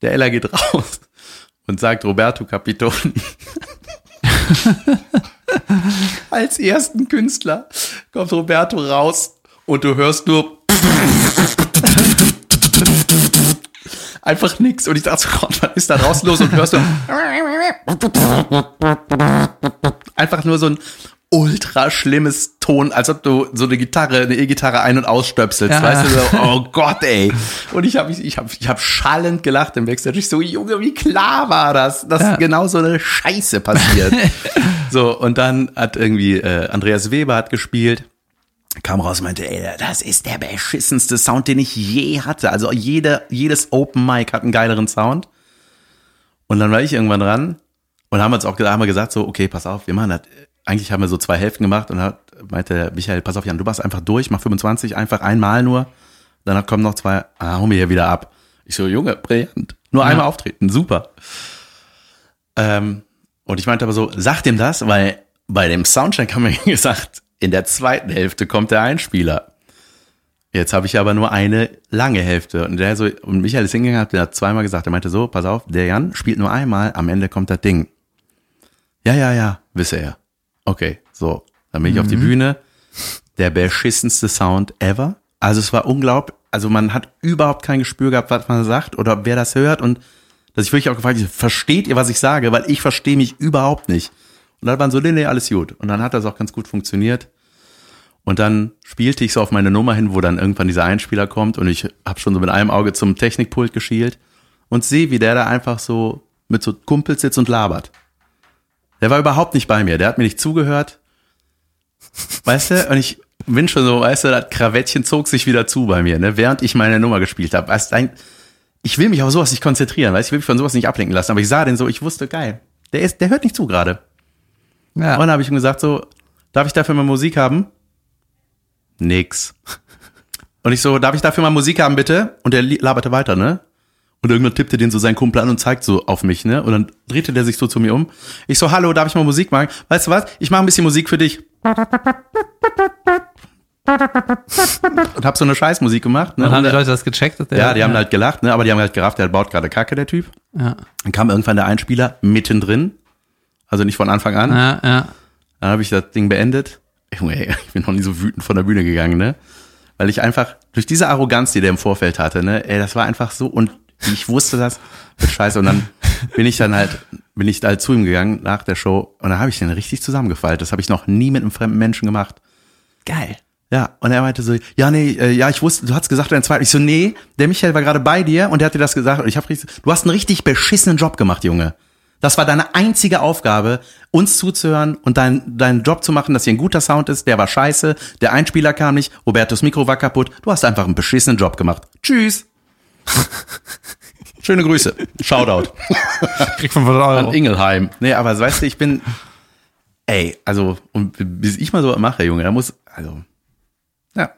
S1: der Ella geht raus und sagt Roberto Capitoni. Als ersten Künstler kommt Roberto raus und du hörst nur einfach nix. Und ich dachte so, Gott, was ist da draußen los? Und hörst du einfach nur so ein ultra schlimmes Ton, als ob du so eine Gitarre, eine E-Gitarre ein- und ausstöpselst,
S2: Ja.
S1: weißt du, so, oh Gott, ey. Und ich habe ich hab, ich hab schallend gelacht im Backstage. Ich so, Junge, wie klar war das, dass
S2: Ja.
S1: genau so eine Scheiße passiert. so, und dann hat irgendwie äh, Andreas Weber hat gespielt kam raus und meinte, ey, das ist der beschissenste Sound, den ich je hatte. Also jede, jedes Open Mic hat einen geileren Sound. Und dann war ich irgendwann dran und haben uns auch haben wir gesagt, so, okay, pass auf, wir machen das. Eigentlich haben wir so zwei Hälften gemacht und hat, meinte Michael, pass auf, Jan, du machst einfach durch, mach 25, einfach einmal nur. Dann kommen noch zwei, ah, hol mir hier wieder ab. Ich so, Junge, brillant. Nur einmal auftreten, super. Ähm, und ich meinte aber so, sag dem das, weil bei dem Soundcheck haben wir gesagt, in der zweiten Hälfte kommt der Einspieler. Jetzt habe ich aber nur eine lange Hälfte. Und der so, und Michael ist hingegangen, hat der hat zweimal gesagt, er meinte so, pass auf, der Jan spielt nur einmal, am Ende kommt das Ding. Ja, ja, ja, wisse er. Okay, so. Dann bin ich auf die Bühne. Der beschissenste Sound ever. Also es war unglaublich. Also man hat überhaupt kein Gespür gehabt, was man sagt oder wer das hört. Und dass ich wirklich auch gefragt habe, versteht ihr, was ich sage? Weil ich verstehe mich überhaupt nicht. Und dann waren so, nee, nee, alles gut. Und dann hat das auch ganz gut funktioniert. Und dann spielte ich so auf meine Nummer hin, wo dann irgendwann dieser Einspieler kommt und ich habe schon so mit einem Auge zum Technikpult geschielt und sehe, wie der da einfach so mit so Kumpels sitzt und labert. Der war überhaupt nicht bei mir, der hat mir nicht zugehört. Weißt du, und ich bin schon so, weißt du, das Krawettchen zog sich wieder zu bei mir, ne, während ich meine Nummer gespielt habe. Weißt du, ich will mich auf sowas nicht konzentrieren, weißt du, ich will mich von sowas nicht ablenken lassen, aber ich sah den so, ich wusste, geil, der ist, der hört nicht zu gerade.
S2: Ja.
S1: Und dann habe ich ihm gesagt, so, darf ich dafür mal Musik haben? Nix. Und ich so, darf ich dafür mal Musik haben, bitte? Und er laberte weiter, ne? Und irgendwann tippte den so sein Kumpel an und zeigt so auf mich, ne? Und dann drehte der sich so zu mir um. Ich so, hallo, darf ich mal Musik machen? Weißt du was? Ich mache ein bisschen Musik für dich. Und hab so eine Scheißmusik gemacht, ne?
S2: Dann haben
S1: Und
S2: die Leute das gecheckt? Dass der,
S1: ja, die haben halt gelacht, ne? Aber die haben halt gerafft, der baut gerade Kacke, der Typ.
S2: ja.
S1: Dann kam irgendwann der Einspieler mittendrin. Also nicht von Anfang an.
S2: Ja, ja.
S1: Dann habe ich das Ding beendet. Junge, ey, ich bin noch nie so wütend von der Bühne gegangen, ne? Weil ich einfach, durch diese Arroganz, die der im Vorfeld hatte, ne, ey, das war einfach so, und ich wusste das, scheiße. Und dann bin ich dann halt, bin ich halt zu ihm gegangen nach der Show und dann habe ich den richtig zusammengefaltet. Das habe ich noch nie mit einem fremden Menschen gemacht.
S2: Geil.
S1: Ja, und er meinte so, ja, nee, äh, ja, ich wusste, du hast gesagt, dein zweiter. Ich so, nee, der Michael war gerade bei dir und der hat dir das gesagt. Und ich habe richtig, du hast einen richtig beschissenen Job gemacht, Junge. Das war deine einzige Aufgabe, uns zuzuhören und dein, deinen Job zu machen, dass hier ein guter Sound ist. Der war scheiße, der Einspieler kam nicht, Robertos Mikro war kaputt. Du hast einfach einen beschissenen Job gemacht. Tschüss. Schöne Grüße. Shoutout
S2: Krieg 500 Euro.
S1: an Ingelheim. Nee, aber weißt du, ich bin, ey, also, und bis ich mal so mache, Junge, da muss, also, ja.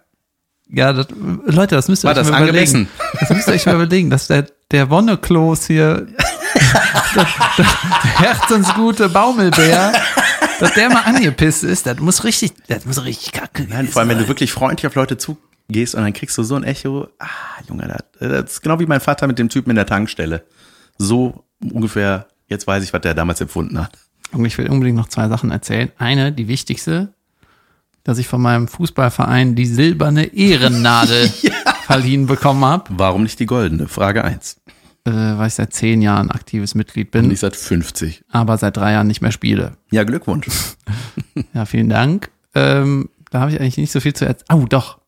S2: Ja, das, Leute, das müsst ihr
S1: War
S2: euch
S1: das
S2: mal überlegen.
S1: angemessen?
S2: Das müsst ihr euch mal überlegen, dass der, der Wonneklos hier, der, der herzensgute Baumelbär, dass der mal angepisst ist, das muss richtig, das muss richtig kacke
S1: Nein,
S2: gewesen
S1: vor allem, wenn du wirklich freundlich auf Leute zugehst und dann kriegst du so ein Echo, ah, Junge, das, das ist genau wie mein Vater mit dem Typen in der Tankstelle. So ungefähr, jetzt weiß ich, was der damals empfunden hat.
S2: Und ich will unbedingt noch zwei Sachen erzählen. Eine, die wichtigste, dass ich von meinem Fußballverein die silberne Ehrennadel verliehen bekommen habe,
S1: Warum nicht die goldene? Frage eins.
S2: Äh, weil ich seit zehn Jahren aktives Mitglied bin,
S1: Nicht seit 50.
S2: aber seit drei Jahren nicht mehr spiele.
S1: Ja, Glückwunsch.
S2: Ja, vielen Dank. Ähm, da habe ich eigentlich nicht so viel zu erzählen. Oh, doch,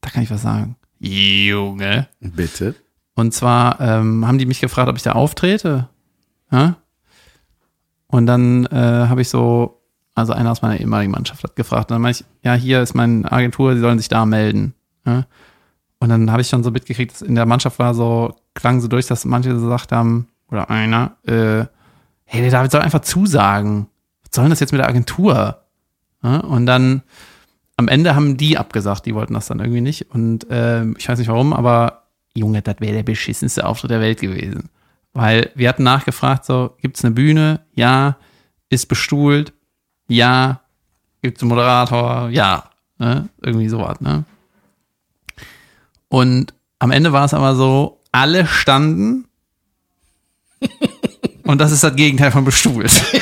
S2: da kann ich was sagen. Junge.
S1: Bitte.
S2: Und zwar ähm, haben die mich gefragt, ob ich da auftrete. Ja? Und dann äh, habe ich so, also einer aus meiner ehemaligen Mannschaft hat gefragt. Und dann meinte ich, ja, hier ist meine Agentur, sie sollen sich da melden. Ja? Und dann habe ich schon so mitgekriegt, dass in der Mannschaft war so, klang so durch, dass manche gesagt haben, oder einer, äh, hey, der David soll einfach zusagen. Was soll denn das jetzt mit der Agentur? Ja? Und dann am Ende haben die abgesagt, die wollten das dann irgendwie nicht. Und ähm, ich weiß nicht warum, aber Junge, das wäre der beschissenste Auftritt der Welt gewesen. Weil wir hatten nachgefragt, so, gibt's eine Bühne? Ja. Ist bestuhlt? Ja. Gibt's einen Moderator? Ja. Ne? Irgendwie sowas, ne? Und am Ende war es aber so, alle standen und das ist das Gegenteil von bestuhlt.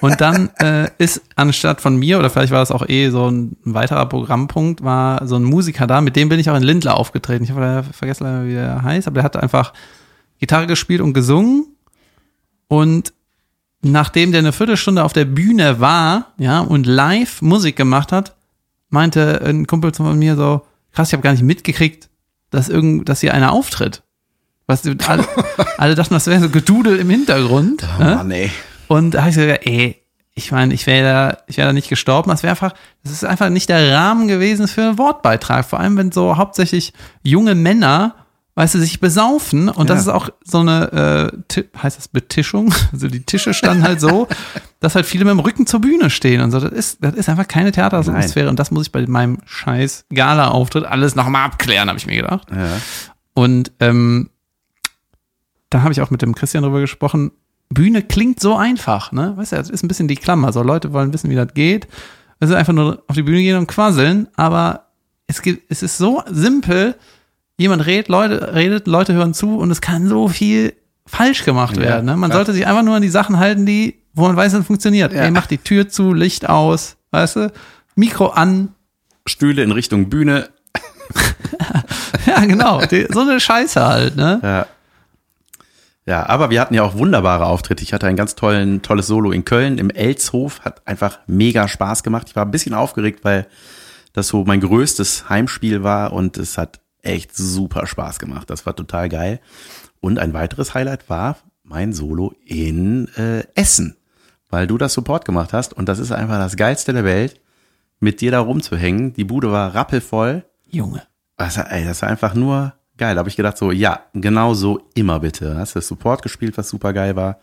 S2: Und dann äh, ist anstatt von mir, oder vielleicht war das auch eh so ein weiterer Programmpunkt, war so ein Musiker da, mit dem bin ich auch in Lindler aufgetreten. Ich habe leider vergessen, leider, wie der heißt, aber der hat einfach Gitarre gespielt und gesungen. Und nachdem der eine Viertelstunde auf der Bühne war, ja, und live Musik gemacht hat, meinte ein Kumpel von mir so, krass, ich habe gar nicht mitgekriegt, dass irgend, dass hier einer auftritt. Was, alle, alle dachten, das wäre so Gedudel im Hintergrund.
S1: Oh
S2: ne?
S1: Mann, ey.
S2: Und da habe ich so gesagt, ey, ich meine, ich wäre da, ich wäre da nicht gestorben. Das wäre einfach, das ist einfach nicht der Rahmen gewesen für einen Wortbeitrag. Vor allem, wenn so hauptsächlich junge Männer, weißt du, sich besaufen. Und das ist
S1: Ja.
S2: auch so eine, äh, heißt das Betischung? Also die Tische standen halt so, dass halt viele mit dem Rücken zur Bühne stehen und so. Das ist, das ist einfach keine Theateratmosphäre. Und das muss ich bei meinem scheiß Gala-Auftritt alles nochmal abklären, habe ich mir gedacht.
S1: Ja.
S2: Und ähm, da habe ich auch mit dem Christian drüber gesprochen. Bühne klingt so einfach, ne? Weißt du, das ist ein bisschen die Klammer. So Leute wollen wissen, wie das geht. Es ist einfach nur auf die Bühne gehen und quasseln, aber es gibt, es ist so simpel. Jemand redet, Leute, redet, Leute hören zu und es kann so viel falsch gemacht
S1: Ja,
S2: werden. Ne? Man
S1: klar.
S2: sollte sich einfach nur an die Sachen halten, die, wo man weiß, es funktioniert.
S1: Ja.
S2: Ey, mach die Tür zu, Licht aus, weißt du? Mikro an.
S1: Stühle in Richtung Bühne.
S2: Ja, genau. Die, so eine Scheiße halt, ne?
S1: Ja. Ja, aber wir hatten ja auch wunderbare Auftritte. Ich hatte ein ganz tollen, tolles Solo in Köln im Elshof. Hat einfach mega Spaß gemacht. Ich war ein bisschen aufgeregt, weil das so mein größtes Heimspiel war und es hat echt super Spaß gemacht. Das war total geil. Und ein weiteres Highlight war mein Solo in äh, Essen, weil du das Support gemacht hast und das ist einfach das geilste der Welt, mit dir da rumzuhängen. Die Bude war rappelvoll.
S2: Junge.
S1: Das, ey, das war einfach nur geil. Da habe ich gedacht so, ja, genau so immer bitte. Hast du Support gespielt, was super geil war.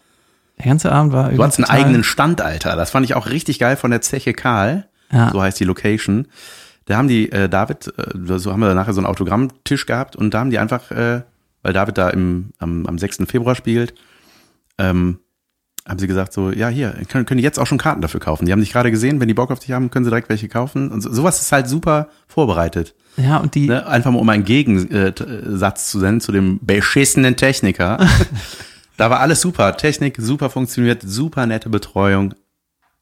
S2: Der ganze Abend war.
S1: Du hattest einen eigenen Stand, Alter. Das fand ich auch richtig geil von der Zeche Karl.
S2: Ja.
S1: So heißt die Location. Da haben die, äh, David, äh, so haben wir nachher so einen Autogrammtisch gehabt und da haben die einfach, äh, weil David da im, am, am 6. Februar spielt, ähm, haben sie gesagt so, ja hier, können, können die jetzt auch schon Karten dafür kaufen. Die haben dich gerade gesehen, wenn die Bock auf dich haben, können sie direkt welche kaufen. Und so, sowas ist halt super vorbereitet.
S2: Ja, und die,
S1: Ne? Einfach mal um einen Gegensatz zu senden zu dem beschissenen Techniker. da war alles super. Technik super funktioniert, super nette Betreuung.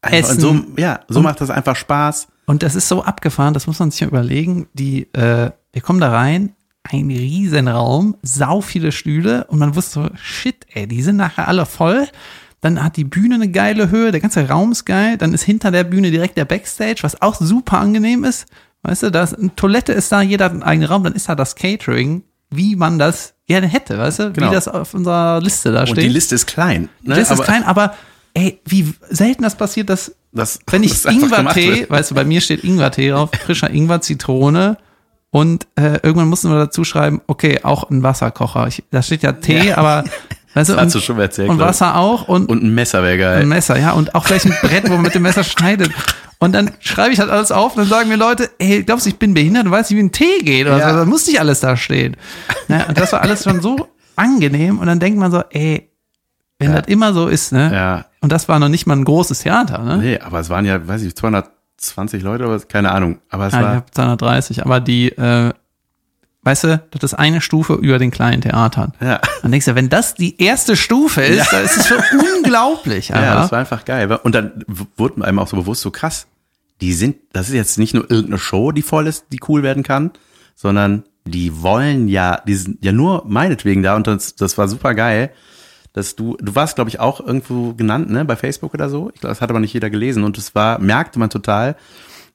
S1: Einfach, und so, ja, so
S2: Und-
S1: macht das einfach Spaß.
S2: Und das ist so abgefahren, das muss man sich überlegen. Die, äh, wir kommen da rein, ein riesen Raum, sau viele Stühle und man wusste so, shit, ey, die sind nachher alle voll. Dann hat die Bühne eine geile Höhe, der ganze Raum ist geil. Dann ist hinter der Bühne direkt der Backstage, was auch super angenehm ist. Weißt du, da ist eine Toilette ist da, jeder hat einen eigenen Raum, dann ist da das Catering, wie man das gerne hätte, weißt du,
S1: Genau.
S2: wie das auf unserer Liste da
S1: Und
S2: steht.
S1: die Liste ist klein. Ne?
S2: Die Liste ist
S1: Aber
S2: klein, aber ey, wie selten das passiert, dass
S1: das,
S2: wenn ich Ingwertee, weißt du, bei mir steht Ingwertee drauf, frischer Ingwer, Zitrone und äh, irgendwann mussten wir dazu schreiben, okay, auch ein Wasserkocher. Ich, da steht ja Tee,
S1: Ja.
S2: aber Weißt du,
S1: Das hast
S2: und,
S1: du schon erzählt.
S2: und
S1: ich.
S2: Wasser auch und,
S1: Und ein Messer wäre geil.
S2: ein Messer, ja, und auch vielleicht ein Brett, wo man mit dem Messer schneidet. Und dann schreibe ich halt alles auf und dann sagen mir Leute, ey, glaubst du, ich bin behindert und weißt nicht, wie ein Tee geht oder
S1: Ja.
S2: so. Dann muss nicht alles da stehen. Ne? Und das war alles schon so angenehm und dann denkt man so, ey, wenn das immer so ist, ne?
S1: Ja,
S2: Und das war noch nicht mal ein großes Theater, ne?
S1: nee, aber es waren ja, weiß ich, 220 Leute oder was? keine Ahnung. Aber es
S2: Ja, ich
S1: war,
S2: habe 230, aber die, äh, weißt du, das ist eine Stufe über den kleinen Theatern.
S1: ja.
S2: Dann denkst du, wenn das die erste Stufe ist, dann ist es schon unglaublich.
S1: Ja,
S2: Alter.
S1: das war einfach geil. Und dann w- wurde einem auch so bewusst, so krass, die sind, das ist jetzt nicht nur irgendeine Show, die voll ist, die cool werden kann, sondern die wollen ja, die sind ja nur meinetwegen da und das, das war super geil, dass du, du warst, glaube ich, auch irgendwo genannt, ne, bei Facebook oder so. Ich glaube, das hat aber nicht jeder gelesen und es war, merkte man total,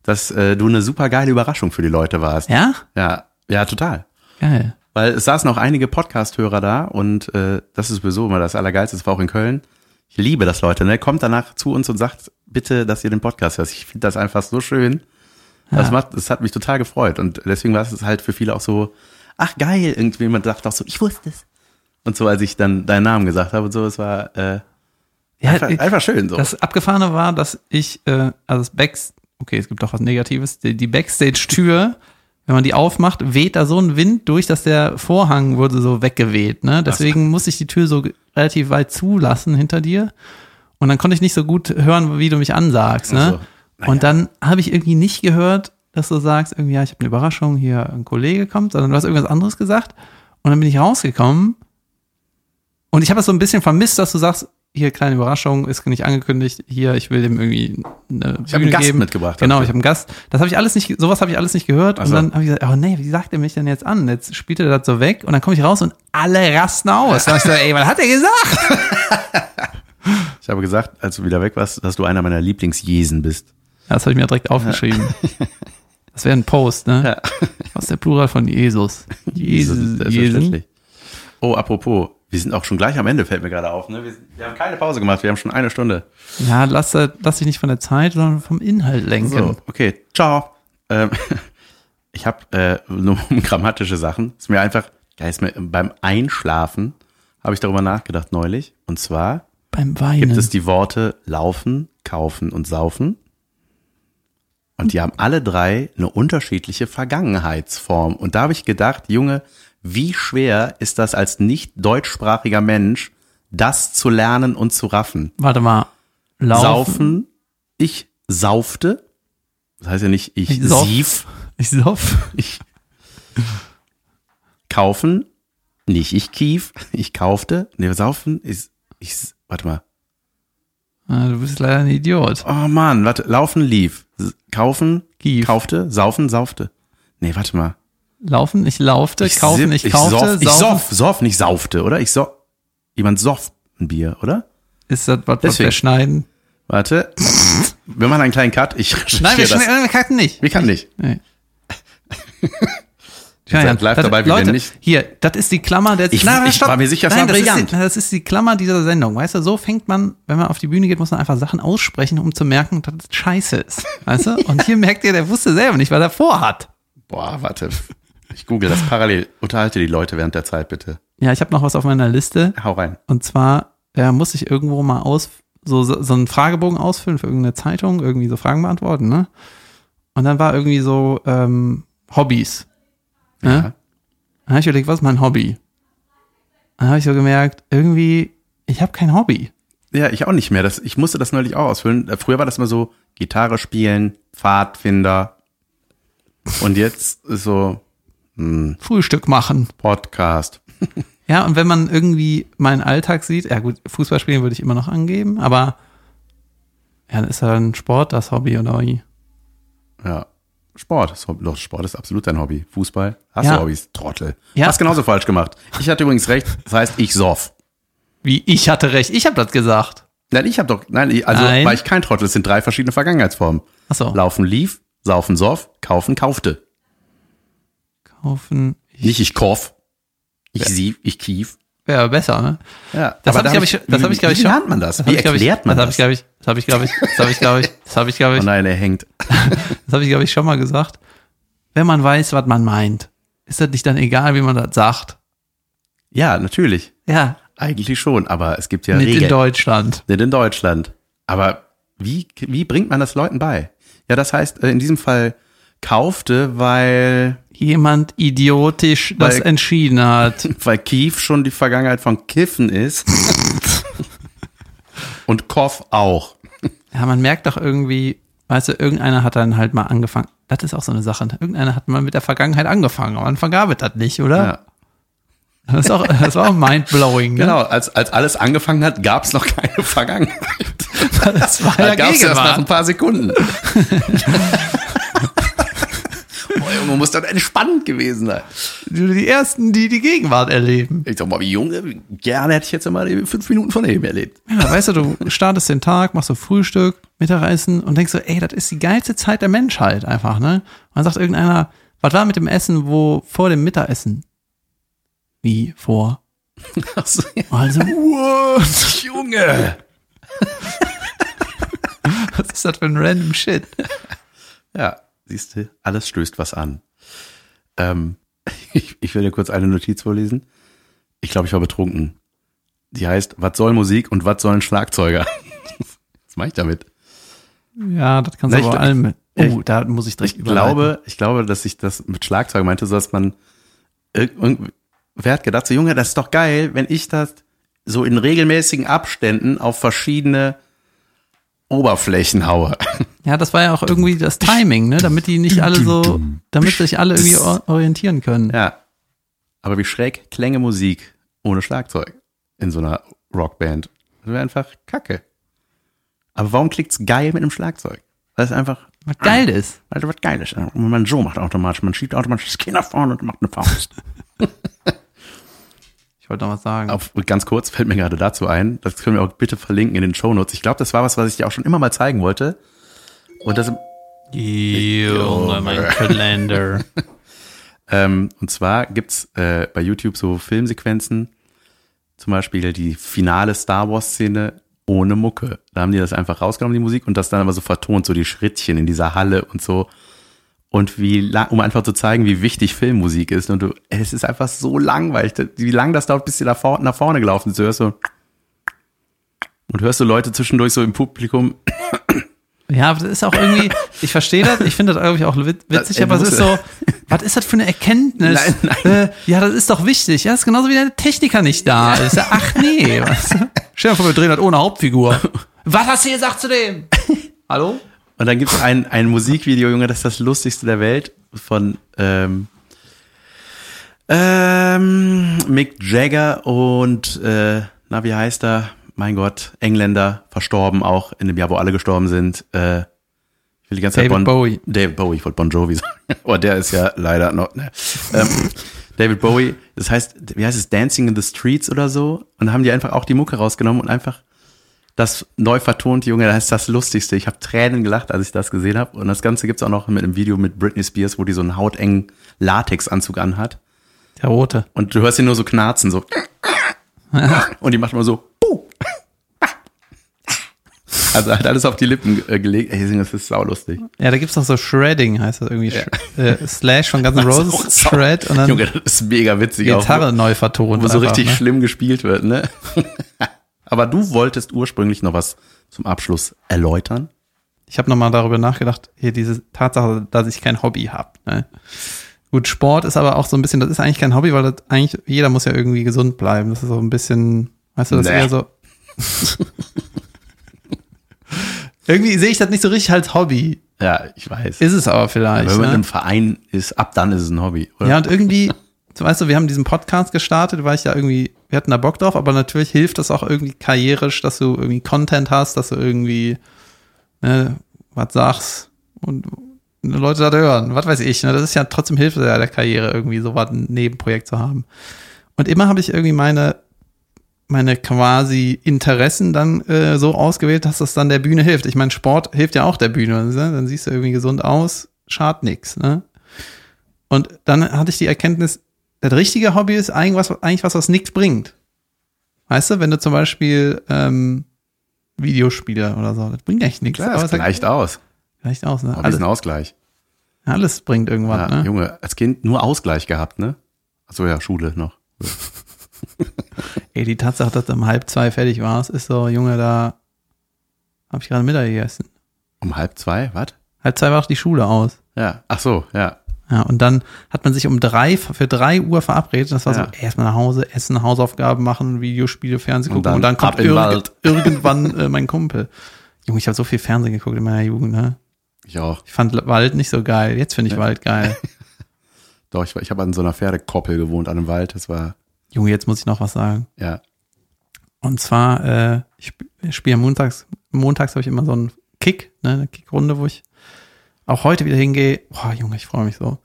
S1: dass äh, du eine super geile Überraschung für die Leute warst.
S2: ja?
S1: Ja, ja, total.
S2: Geil.
S1: Weil es saßen auch einige Podcast-Hörer da und äh, das ist sowieso immer das Allergeilste, das war auch in Köln. Ich liebe das, Leute. Ne? Kommt danach zu uns und sagt bitte, dass ihr den Podcast hört. Ich finde das einfach so schön. Das, macht, das hat mich total gefreut. Und deswegen war es halt für viele auch so, ach geil, irgendwie man dachte auch so, ich wusste es. Und so, als ich dann deinen Namen gesagt habe und so, es war äh,
S2: Ja,
S1: einfach, einfach schön so.
S2: Das Abgefahrene war, dass ich, äh, also das Backs, okay, es gibt doch was Negatives, die, die Backstage-Tür, wenn man die aufmacht, weht da so ein Wind durch, dass der Vorhang wurde so weggeweht. Ne? Deswegen musste ich die Tür so relativ weit zulassen hinter dir. Und dann konnte ich nicht so gut hören, wie du mich ansagst. Ne?
S1: So. Naja.
S2: Und dann habe ich irgendwie nicht gehört, dass du sagst, irgendwie, ja, ich habe eine Überraschung, hier ein Kollege kommt, sondern du hast irgendwas anderes gesagt. Und dann bin ich rausgekommen und ich habe es so ein bisschen vermisst, dass du sagst, hier kleine Überraschung, ist nicht angekündigt, hier, ich will dem irgendwie eine
S1: Ich habe einen Gast mitgebracht.
S2: Genau, ich habe einen Gast. Das habe ich alles nicht, sowas habe ich alles nicht gehört.
S1: Ach
S2: Und dann habe ich gesagt, oh nee, wie sagt er mich denn jetzt an? Jetzt spielt er das so weg und dann komme ich raus und alle rasten aus. Da hab ich so, ey, was hat er gesagt?
S1: Ich habe gesagt, als du wieder weg warst, dass du einer meiner Lieblingsjesen bist.
S2: Ja, das habe ich mir direkt aufgeschrieben. Das wäre ein Post, ne?
S1: Ja.
S2: Was ist der Plural von Jesus? Jesus, Jesus.
S1: Selbstverständlich. Oh, apropos, wir sind auch schon gleich am Ende, fällt mir gerade auf. Ne? Wir, wir haben keine Pause gemacht, wir haben schon eine Stunde.
S2: Ja, lass, äh, lass dich nicht von der Zeit, sondern vom Inhalt lenken.
S1: So, okay, ciao. Ähm, ich habe äh, nur um grammatische Sachen. Ist mir einfach, da ist mir beim Einschlafen habe ich darüber nachgedacht neulich. Und zwar
S2: Beim Weinen.
S1: gibt es die Worte laufen, kaufen und saufen. Und die haben alle drei eine unterschiedliche Vergangenheitsform. Und da habe ich gedacht, Junge, wie schwer ist das als nicht deutschsprachiger Mensch, das zu lernen und zu raffen?
S2: Warte mal. Laufen.
S1: Saufen, ich saufte. Das heißt ja nicht, ich,
S2: Ich sauf.
S1: sief.
S2: Ich sauf.
S1: Ich kaufen, nicht ich kief, ich kaufte. Nee, saufen ist, ich, warte mal.
S2: Ah, Du bist leider ein Idiot.
S1: Oh Mann, warte, laufen lief. Kaufen,
S2: Kief.
S1: kaufte, saufen, saufte. Nee, warte mal.
S2: Laufen, ich laufte, kaufen,
S1: sipp-
S2: ich kaufte,
S1: soff, ich soff, soff, nicht saufte, oder? Ich soff, jemand soff ein Bier, oder?
S2: Ist das was, was wir schneiden?
S1: Warte. Wir machen einen kleinen Cut. Ich
S2: Nein, wir,
S1: das.
S2: schneiden, wir cutten nicht.
S1: Wir kann nicht.
S2: Nee.
S1: seid live
S2: das-
S1: dabei, wie wir
S2: Leute,
S1: nicht-
S2: hier, das ist die Klammer der.
S1: Ich- ich war mir sicher, es war
S2: das ist,
S1: brillant.
S2: die, das ist die Klammer dieser Sendung. Weißt du, so fängt man, wenn man auf die Bühne geht, muss man einfach Sachen aussprechen, um zu merken, dass es scheiße ist. Weißt du? Und hier merkt ihr, der wusste selber nicht, was er vorhat.
S1: Boah, warte. Ich google das parallel. Unterhalte die Leute während der Zeit, bitte.
S2: Ja, ich habe noch was auf meiner Liste.
S1: Hau rein.
S2: Und zwar, ja, muss ich irgendwo mal aus, so, so, so einen Fragebogen ausfüllen für irgendeine Zeitung, irgendwie so Fragen beantworten, ne? Und dann war irgendwie so, ähm, Hobbys. Ne?
S1: Ja.
S2: Dann habe ich überlegt, was ist mein Hobby? Dann habe ich so gemerkt, irgendwie, ich habe kein Hobby.
S1: Ja, ich auch nicht mehr. Das, ich musste das neulich auch ausfüllen. Äh, Früher war das immer so Gitarre spielen, Pfadfinder. Und jetzt so hm,
S2: Frühstück machen.
S1: Podcast.
S2: Ja, und wenn man irgendwie meinen Alltag sieht, ja gut, Fußball spielen würde ich immer noch angeben, aber ja, dann ist ja ein Sport das Hobby oder wie?
S1: Ja. Sport. Doch, Sport ist absolut dein Hobby. Fußball. Hast
S2: Ja.
S1: du Hobbys? Trottel.
S2: Ja.
S1: Hast genauso falsch gemacht. Ich hatte übrigens recht. Das heißt, ich soff.
S2: Wie, ich hatte recht, ich habe das gesagt.
S1: Nein, ich habe doch, nein, also
S2: Nein.
S1: war ich kein Trottel. Es sind drei verschiedene Vergangenheitsformen.
S2: Ach so.
S1: Laufen lief, saufen soff, kaufen kaufte.
S2: Kaufen, ich,
S1: Nicht ich kauf. Ich sief, ich kief.
S2: wäre besser, ne?
S1: Ja,
S2: Das
S1: aber
S2: habe ich, glaube ich, das habe ich, glaube ich,
S1: Wie
S2: schon.
S1: lernt man das?
S2: das
S1: Wie
S2: hab ich, glaub ich,
S1: erklärt man
S2: das?
S1: das?
S2: habe ich, glaube ich, das habe ich, glaube ich, das habe ich, glaube ich, das habe ich, glaube
S1: Oh
S2: ich,
S1: nein, er hängt.
S2: das habe ich, glaube ich, schon mal gesagt. Wenn man weiß, was man meint, ist das nicht dann egal, wie man das sagt.
S1: Ja, natürlich.
S2: Ja,
S1: Eigentlich schon, aber es gibt ja
S2: Nicht
S1: Regeln.
S2: in Deutschland.
S1: Nicht in Deutschland. Aber wie, wie bringt man das Leuten bei? Ja, das heißt, äh, in diesem Fall kaufte, weil,
S2: Jemand idiotisch das
S1: Weil-
S2: entschieden hat.
S1: weil Kief schon die Vergangenheit von Kiffen ist. Und Koff auch.
S2: Ja, man merkt doch irgendwie, weißt du, irgendeiner hat dann halt mal angefangen. Das ist auch so eine Sache. ne? Irgendeiner hat mal mit der Vergangenheit angefangen. Am Anfang gab es das nicht, oder?
S1: Ja.
S2: Das, ist auch, das war auch mindblowing. Ne?
S1: Genau, als, als alles angefangen hat, gab es noch keine Vergangenheit.
S2: Das war
S1: Da
S2: ja
S1: gab es erst nach ein paar Sekunden. Junge, muss doch entspannt gewesen sein.
S2: Die ersten, die die Gegenwart erleben.
S1: Ich sag mal, wie Junge, gerne hätte ich jetzt die fünf Minuten von eben erlebt.
S2: Ja, weißt du, du startest den Tag, machst so Frühstück, Mittagessen und denkst so, ey, das ist die geilste Zeit der Menschheit einfach, ne? Und dann sagt irgendeiner, was war mit dem Essen, wo vor dem Mittagessen? Wie vor?
S1: Also,
S2: Also, what?
S1: Junge.
S2: Was ist das für ein random Shit?
S1: Ja, siehst du, alles stößt was an. Ähm, ich, ich will dir kurz eine Notiz vorlesen. Ich glaube, ich war betrunken. Die heißt, was soll Musik und was sollen Schlagzeuger? was mache ich damit?
S2: Ja, das kannst du aber allem mit.
S1: ich-
S2: Oh, da muss ich direkt
S1: Ich glaube, ich glaube, dass ich das mit Schlagzeug meinte, so dass man wer hat gedacht, so Junge, das ist doch geil, wenn ich das so in regelmäßigen Abständen auf verschiedene Oberflächen haue.
S2: Ja, das war ja auch irgendwie das Timing, ne? Damit die nicht alle so, damit sich alle irgendwie or- orientieren können.
S1: Ja. Aber wie schräg klänge Musik ohne Schlagzeug in so einer Rockband? Das wäre einfach Kacke. Aber warum klickt's geil mit einem Schlagzeug? Weil es einfach,
S2: Was geil ist.
S1: weil es was geil ist. Und man so macht automatisch, man schiebt automatisch das Kinn nach vorne und macht eine Faust.
S2: Ich wollte noch was sagen.
S1: Auf, ganz kurz fällt mir gerade dazu ein, das können wir auch bitte verlinken in den Shownotes. Ich glaube, das war was, was ich dir auch schon immer mal zeigen wollte. Und das,
S2: Junge, mein Kalender.
S1: ähm, und zwar gibt's äh, bei YouTube so Filmsequenzen, zum Beispiel die finale Star Wars Szene ohne Mucke. Da haben die das einfach rausgenommen, die Musik, und das dann aber so vertont, so die Schrittchen in dieser Halle und so. Und wie lang, um einfach zu zeigen, wie wichtig Filmmusik ist. Und du, es ist einfach so langweilig, wie lang das dauert, bis sie da vor, nach vorne gelaufen sind. Du hörst so, und hörst du Leute zwischendurch so im Publikum,
S2: Ja, aber das ist auch irgendwie, ich verstehe das, ich finde das irgendwie auch wit- witzig, aber es ist so, was ist das für eine Erkenntnis?
S1: Nein, nein.
S2: Äh, ja, das ist doch wichtig. Ja, das ist genauso wie der Techniker nicht da ist. Ja, ach nee. Was? Stell dir vor, wir drehen das ohne Hauptfigur. Was hast du gesagt zu dem? Hallo?
S1: Und dann gibt's ein, ein Musikvideo, Junge, das ist das lustigste der Welt von ähm, ähm, Mick Jagger und äh, na, wie heißt er? Mein Gott, Engländer, verstorben auch in dem Jahr, wo alle gestorben sind. Äh, ich will die ganze Zeit
S2: David
S1: Bon,
S2: Bowie.
S1: David Bowie, ich wollte Bon Jovi sagen. Aber der ist ja leider noch. Ne. Ähm, David Bowie, das heißt, wie heißt es, Dancing in the Streets oder so? Und da haben die einfach auch die Mucke rausgenommen und einfach das neu vertont, Junge, das ist das Lustigste. Ich habe Tränen gelacht, als ich das gesehen habe. Und das Ganze gibt's auch noch mit einem Video mit Britney Spears, wo die so einen hautengen Latexanzug anhat.
S2: Der Rote.
S1: Und du hörst ihn nur so knarzen, so. Und die macht immer so. Also hat alles auf die Lippen äh, gelegt. Ey, das ist saulustig.
S2: Ja, da gibt's noch so Shredding, heißt das irgendwie. Sh äh, Slash von Guns N'
S1: Das ist auch
S2: Roses, Shred und dann
S1: Junge, das ist mega witzig.
S2: Gitarre
S1: auch,
S2: neu vertont.
S1: wo, wo so
S2: einfach,
S1: richtig
S2: ne?
S1: schlimm gespielt wird, ne? Aber du wolltest ursprünglich noch was zum Abschluss erläutern.
S2: Ich habe nochmal darüber nachgedacht, hier diese Tatsache, dass ich kein Hobby habe. Ne? Gut, Sport ist aber auch so ein bisschen, das ist eigentlich kein Hobby, weil das eigentlich, jeder muss ja irgendwie gesund bleiben. Das ist so ein bisschen, weißt du, das ist
S1: Nee.
S2: eher so. irgendwie sehe ich das nicht so richtig als Hobby.
S1: Ja, ich weiß.
S2: Ist es aber vielleicht.
S1: Wenn man
S2: ne?
S1: im Verein ist, ab dann ist es ein Hobby. Oder?
S2: Ja, und irgendwie, weißt du, wir haben diesen Podcast gestartet, weil ich ja irgendwie, wir hatten da Bock drauf, aber natürlich hilft das auch irgendwie karrierisch, dass du irgendwie Content hast, dass du irgendwie, ne, was sagst und Leute das hören, was weiß ich, ne, das ist ja trotzdem Hilfe der, Karriere, irgendwie so was ein Nebenprojekt zu haben. Und immer habe ich irgendwie meine, meine quasi Interessen dann äh, so ausgewählt, dass das dann der Bühne hilft. Ich meine, Sport hilft ja auch der Bühne. Ne? Dann siehst du irgendwie gesund aus, schadet nix. Ne? Und dann hatte ich die Erkenntnis, das richtige Hobby ist eigentlich was, eigentlich was, was nichts bringt. Weißt du, wenn du zum Beispiel ähm, Videospiele oder so, das bringt eigentlich nichts.
S1: Klar, das gleicht aus.
S2: gleicht aus, ne?
S1: Hobby ist
S2: Alles,
S1: ein Ausgleich.
S2: alles bringt irgendwas,
S1: Ja,
S2: ne?
S1: Junge, als Kind nur Ausgleich gehabt, ne? Achso, ja, Schule noch.
S2: Ey, die Tatsache, dass du um halb zwei fertig warst, ist so, Junge, da habe ich gerade Mittag gegessen.
S1: Um halb zwei, was?
S2: Halb zwei war auch die Schule aus.
S1: Ja, ach so, ja.
S2: Ja, und dann hat man sich um drei, für drei Uhr verabredet. Das war
S1: Ja.
S2: so, erstmal nach Hause, essen, Hausaufgaben machen, Videospiele, Fernsehen
S1: Und
S2: gucken
S1: dann
S2: und dann kommt
S1: Wald.
S2: irgendwann äh, mein Kumpel. Junge, ich habe so viel Fernsehen geguckt in meiner Jugend, ne?
S1: Ich auch.
S2: Ich fand Wald nicht so geil. Jetzt finde ich Wald geil.
S1: Doch, ich, ich habe an so einer Pferdekoppel gewohnt, an einem Wald. Das war,
S2: Junge, jetzt muss ich noch was sagen.
S1: ja.
S2: Und zwar, äh, ich spiele montags, montags habe ich immer so einen Kick, ne, eine Kickrunde, wo ich auch heute wieder hingehe. Boah, Junge, ich freue mich so.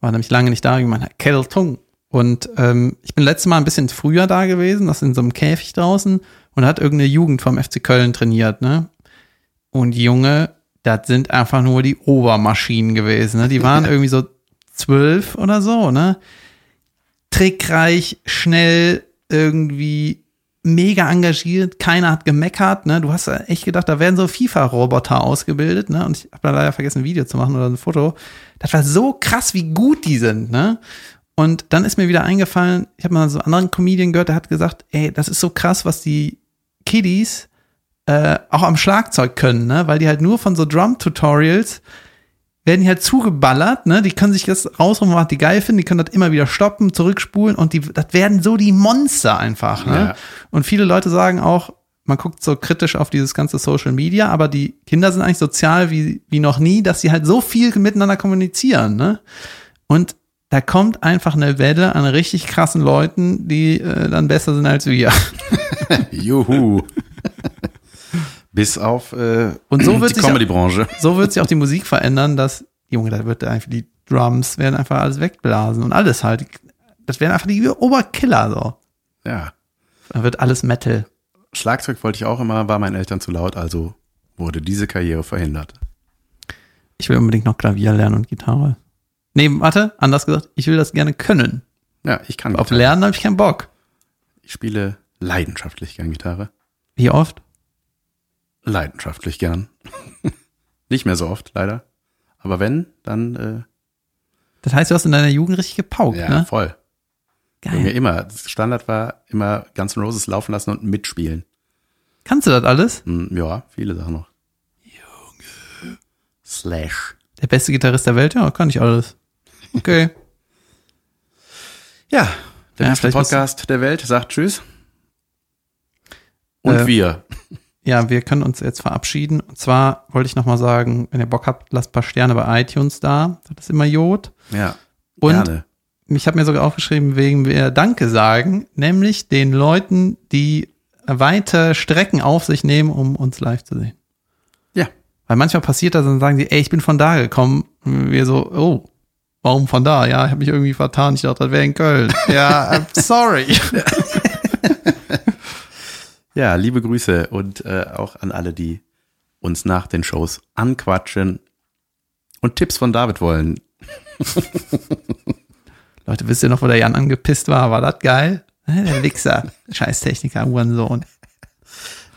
S2: War nämlich lange nicht da, wie mein Ketteltung. Und ähm, ich bin letztes Mal ein bisschen früher da gewesen, das in so einem Käfig draußen und hat irgendeine Jugend vom FC Köln trainiert, ne? Und Junge, das sind einfach nur die Obermaschinen gewesen, ne? Die waren irgendwie so zwölf oder so, ne? trickreich, schnell, irgendwie mega engagiert, keiner hat gemeckert, ne? Du hast echt gedacht, da werden so FIFA-Roboter ausgebildet, ne? Und ich habe da leider vergessen, ein Video zu machen oder ein Foto. Das war so krass, wie gut die sind, ne? Und dann ist mir wieder eingefallen, ich habe mal so einen anderen Comedian gehört, der hat gesagt, ey, das ist so krass, was die Kiddies äh, auch am Schlagzeug können, ne? Weil die halt nur von so Drum-Tutorials werden die halt zugeballert, ne? Die können sich das rausrufen, was die geil finden, die können das immer wieder stoppen, zurückspulen und die, das werden so die Monster einfach, ne?
S1: Ja.
S2: Und viele Leute sagen auch, man guckt so kritisch auf dieses ganze Social Media, aber die Kinder sind eigentlich sozial wie, wie noch nie, dass sie halt so viel miteinander kommunizieren, ne? Und da kommt einfach eine Welle an richtig krassen Leuten, die äh, dann besser sind als wir.
S1: Juhu. Bis auf äh,
S2: Und so wird
S1: die Comedy-Branche.
S2: so wird sich auch die Musik verändern, dass, Junge, da wird einfach die Drums werden einfach alles wegblasen und alles halt. Das werden einfach die Oberkiller so.
S1: Ja.
S2: Da wird alles Metal.
S1: Schlagzeug wollte ich auch immer, war meinen Eltern zu laut, also wurde diese Karriere verhindert.
S2: Ich will unbedingt noch Klavier lernen und Gitarre. Nee, warte, anders gesagt, ich will das gerne können.
S1: Ja, ich kann
S2: Auf
S1: Gitarre.
S2: Lernen habe ich keinen Bock.
S1: Ich spiele leidenschaftlich gern Gitarre.
S2: Wie oft?
S1: Leidenschaftlich gern. Nicht mehr so oft, leider. Aber wenn, dann äh,
S2: Das heißt, du hast in deiner Jugend richtig gepaukt,
S1: ja,
S2: ne?
S1: voll. Junge,
S2: Geil.
S1: immer. Das Standard war immer Guns N' Roses laufen lassen und mitspielen.
S2: Kannst du das alles?
S1: Hm, ja, viele Sachen noch. Junge. Slash.
S2: Der beste Gitarrist der Welt? Ja, kann ich alles. Okay.
S1: Ja, der
S2: Ja,
S1: beste Podcast der Welt sagt Tschüss. Und
S2: Äh,
S1: wir.
S2: Ja, wir können uns jetzt verabschieden. Und zwar wollte ich nochmal sagen, wenn ihr Bock habt, lasst ein paar Sterne bei iTunes da. Das ist immer Jod.
S1: Ja.
S2: Und
S1: gerne.
S2: ich habe mir sogar aufgeschrieben, wegen wir Danke sagen, nämlich den Leuten, die weite Strecken auf sich nehmen, um uns live zu sehen.
S1: Ja.
S2: Weil manchmal passiert das, dann sagen die, ey, ich bin von da gekommen. Und wir so, oh, warum von da? Ja, ich habe mich irgendwie vertan. Ich dachte, das wäre in Köln. Ja, I'm sorry.
S1: Ja, liebe Grüße und äh, auch an alle, die uns nach den Shows anquatschen und Tipps von David wollen.
S2: Leute, wisst ihr noch, wo der Jan angepisst war? War das geil? Der Wichser. Scheißtechniker, Uhrensohn.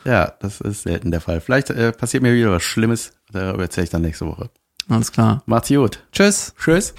S1: Ja, das ist selten der Fall. Vielleicht äh, passiert mir wieder was Schlimmes. Darüber erzähle ich dann nächste Woche.
S2: Alles klar.
S1: Macht's gut.
S2: Tschüss.
S1: Tschüss.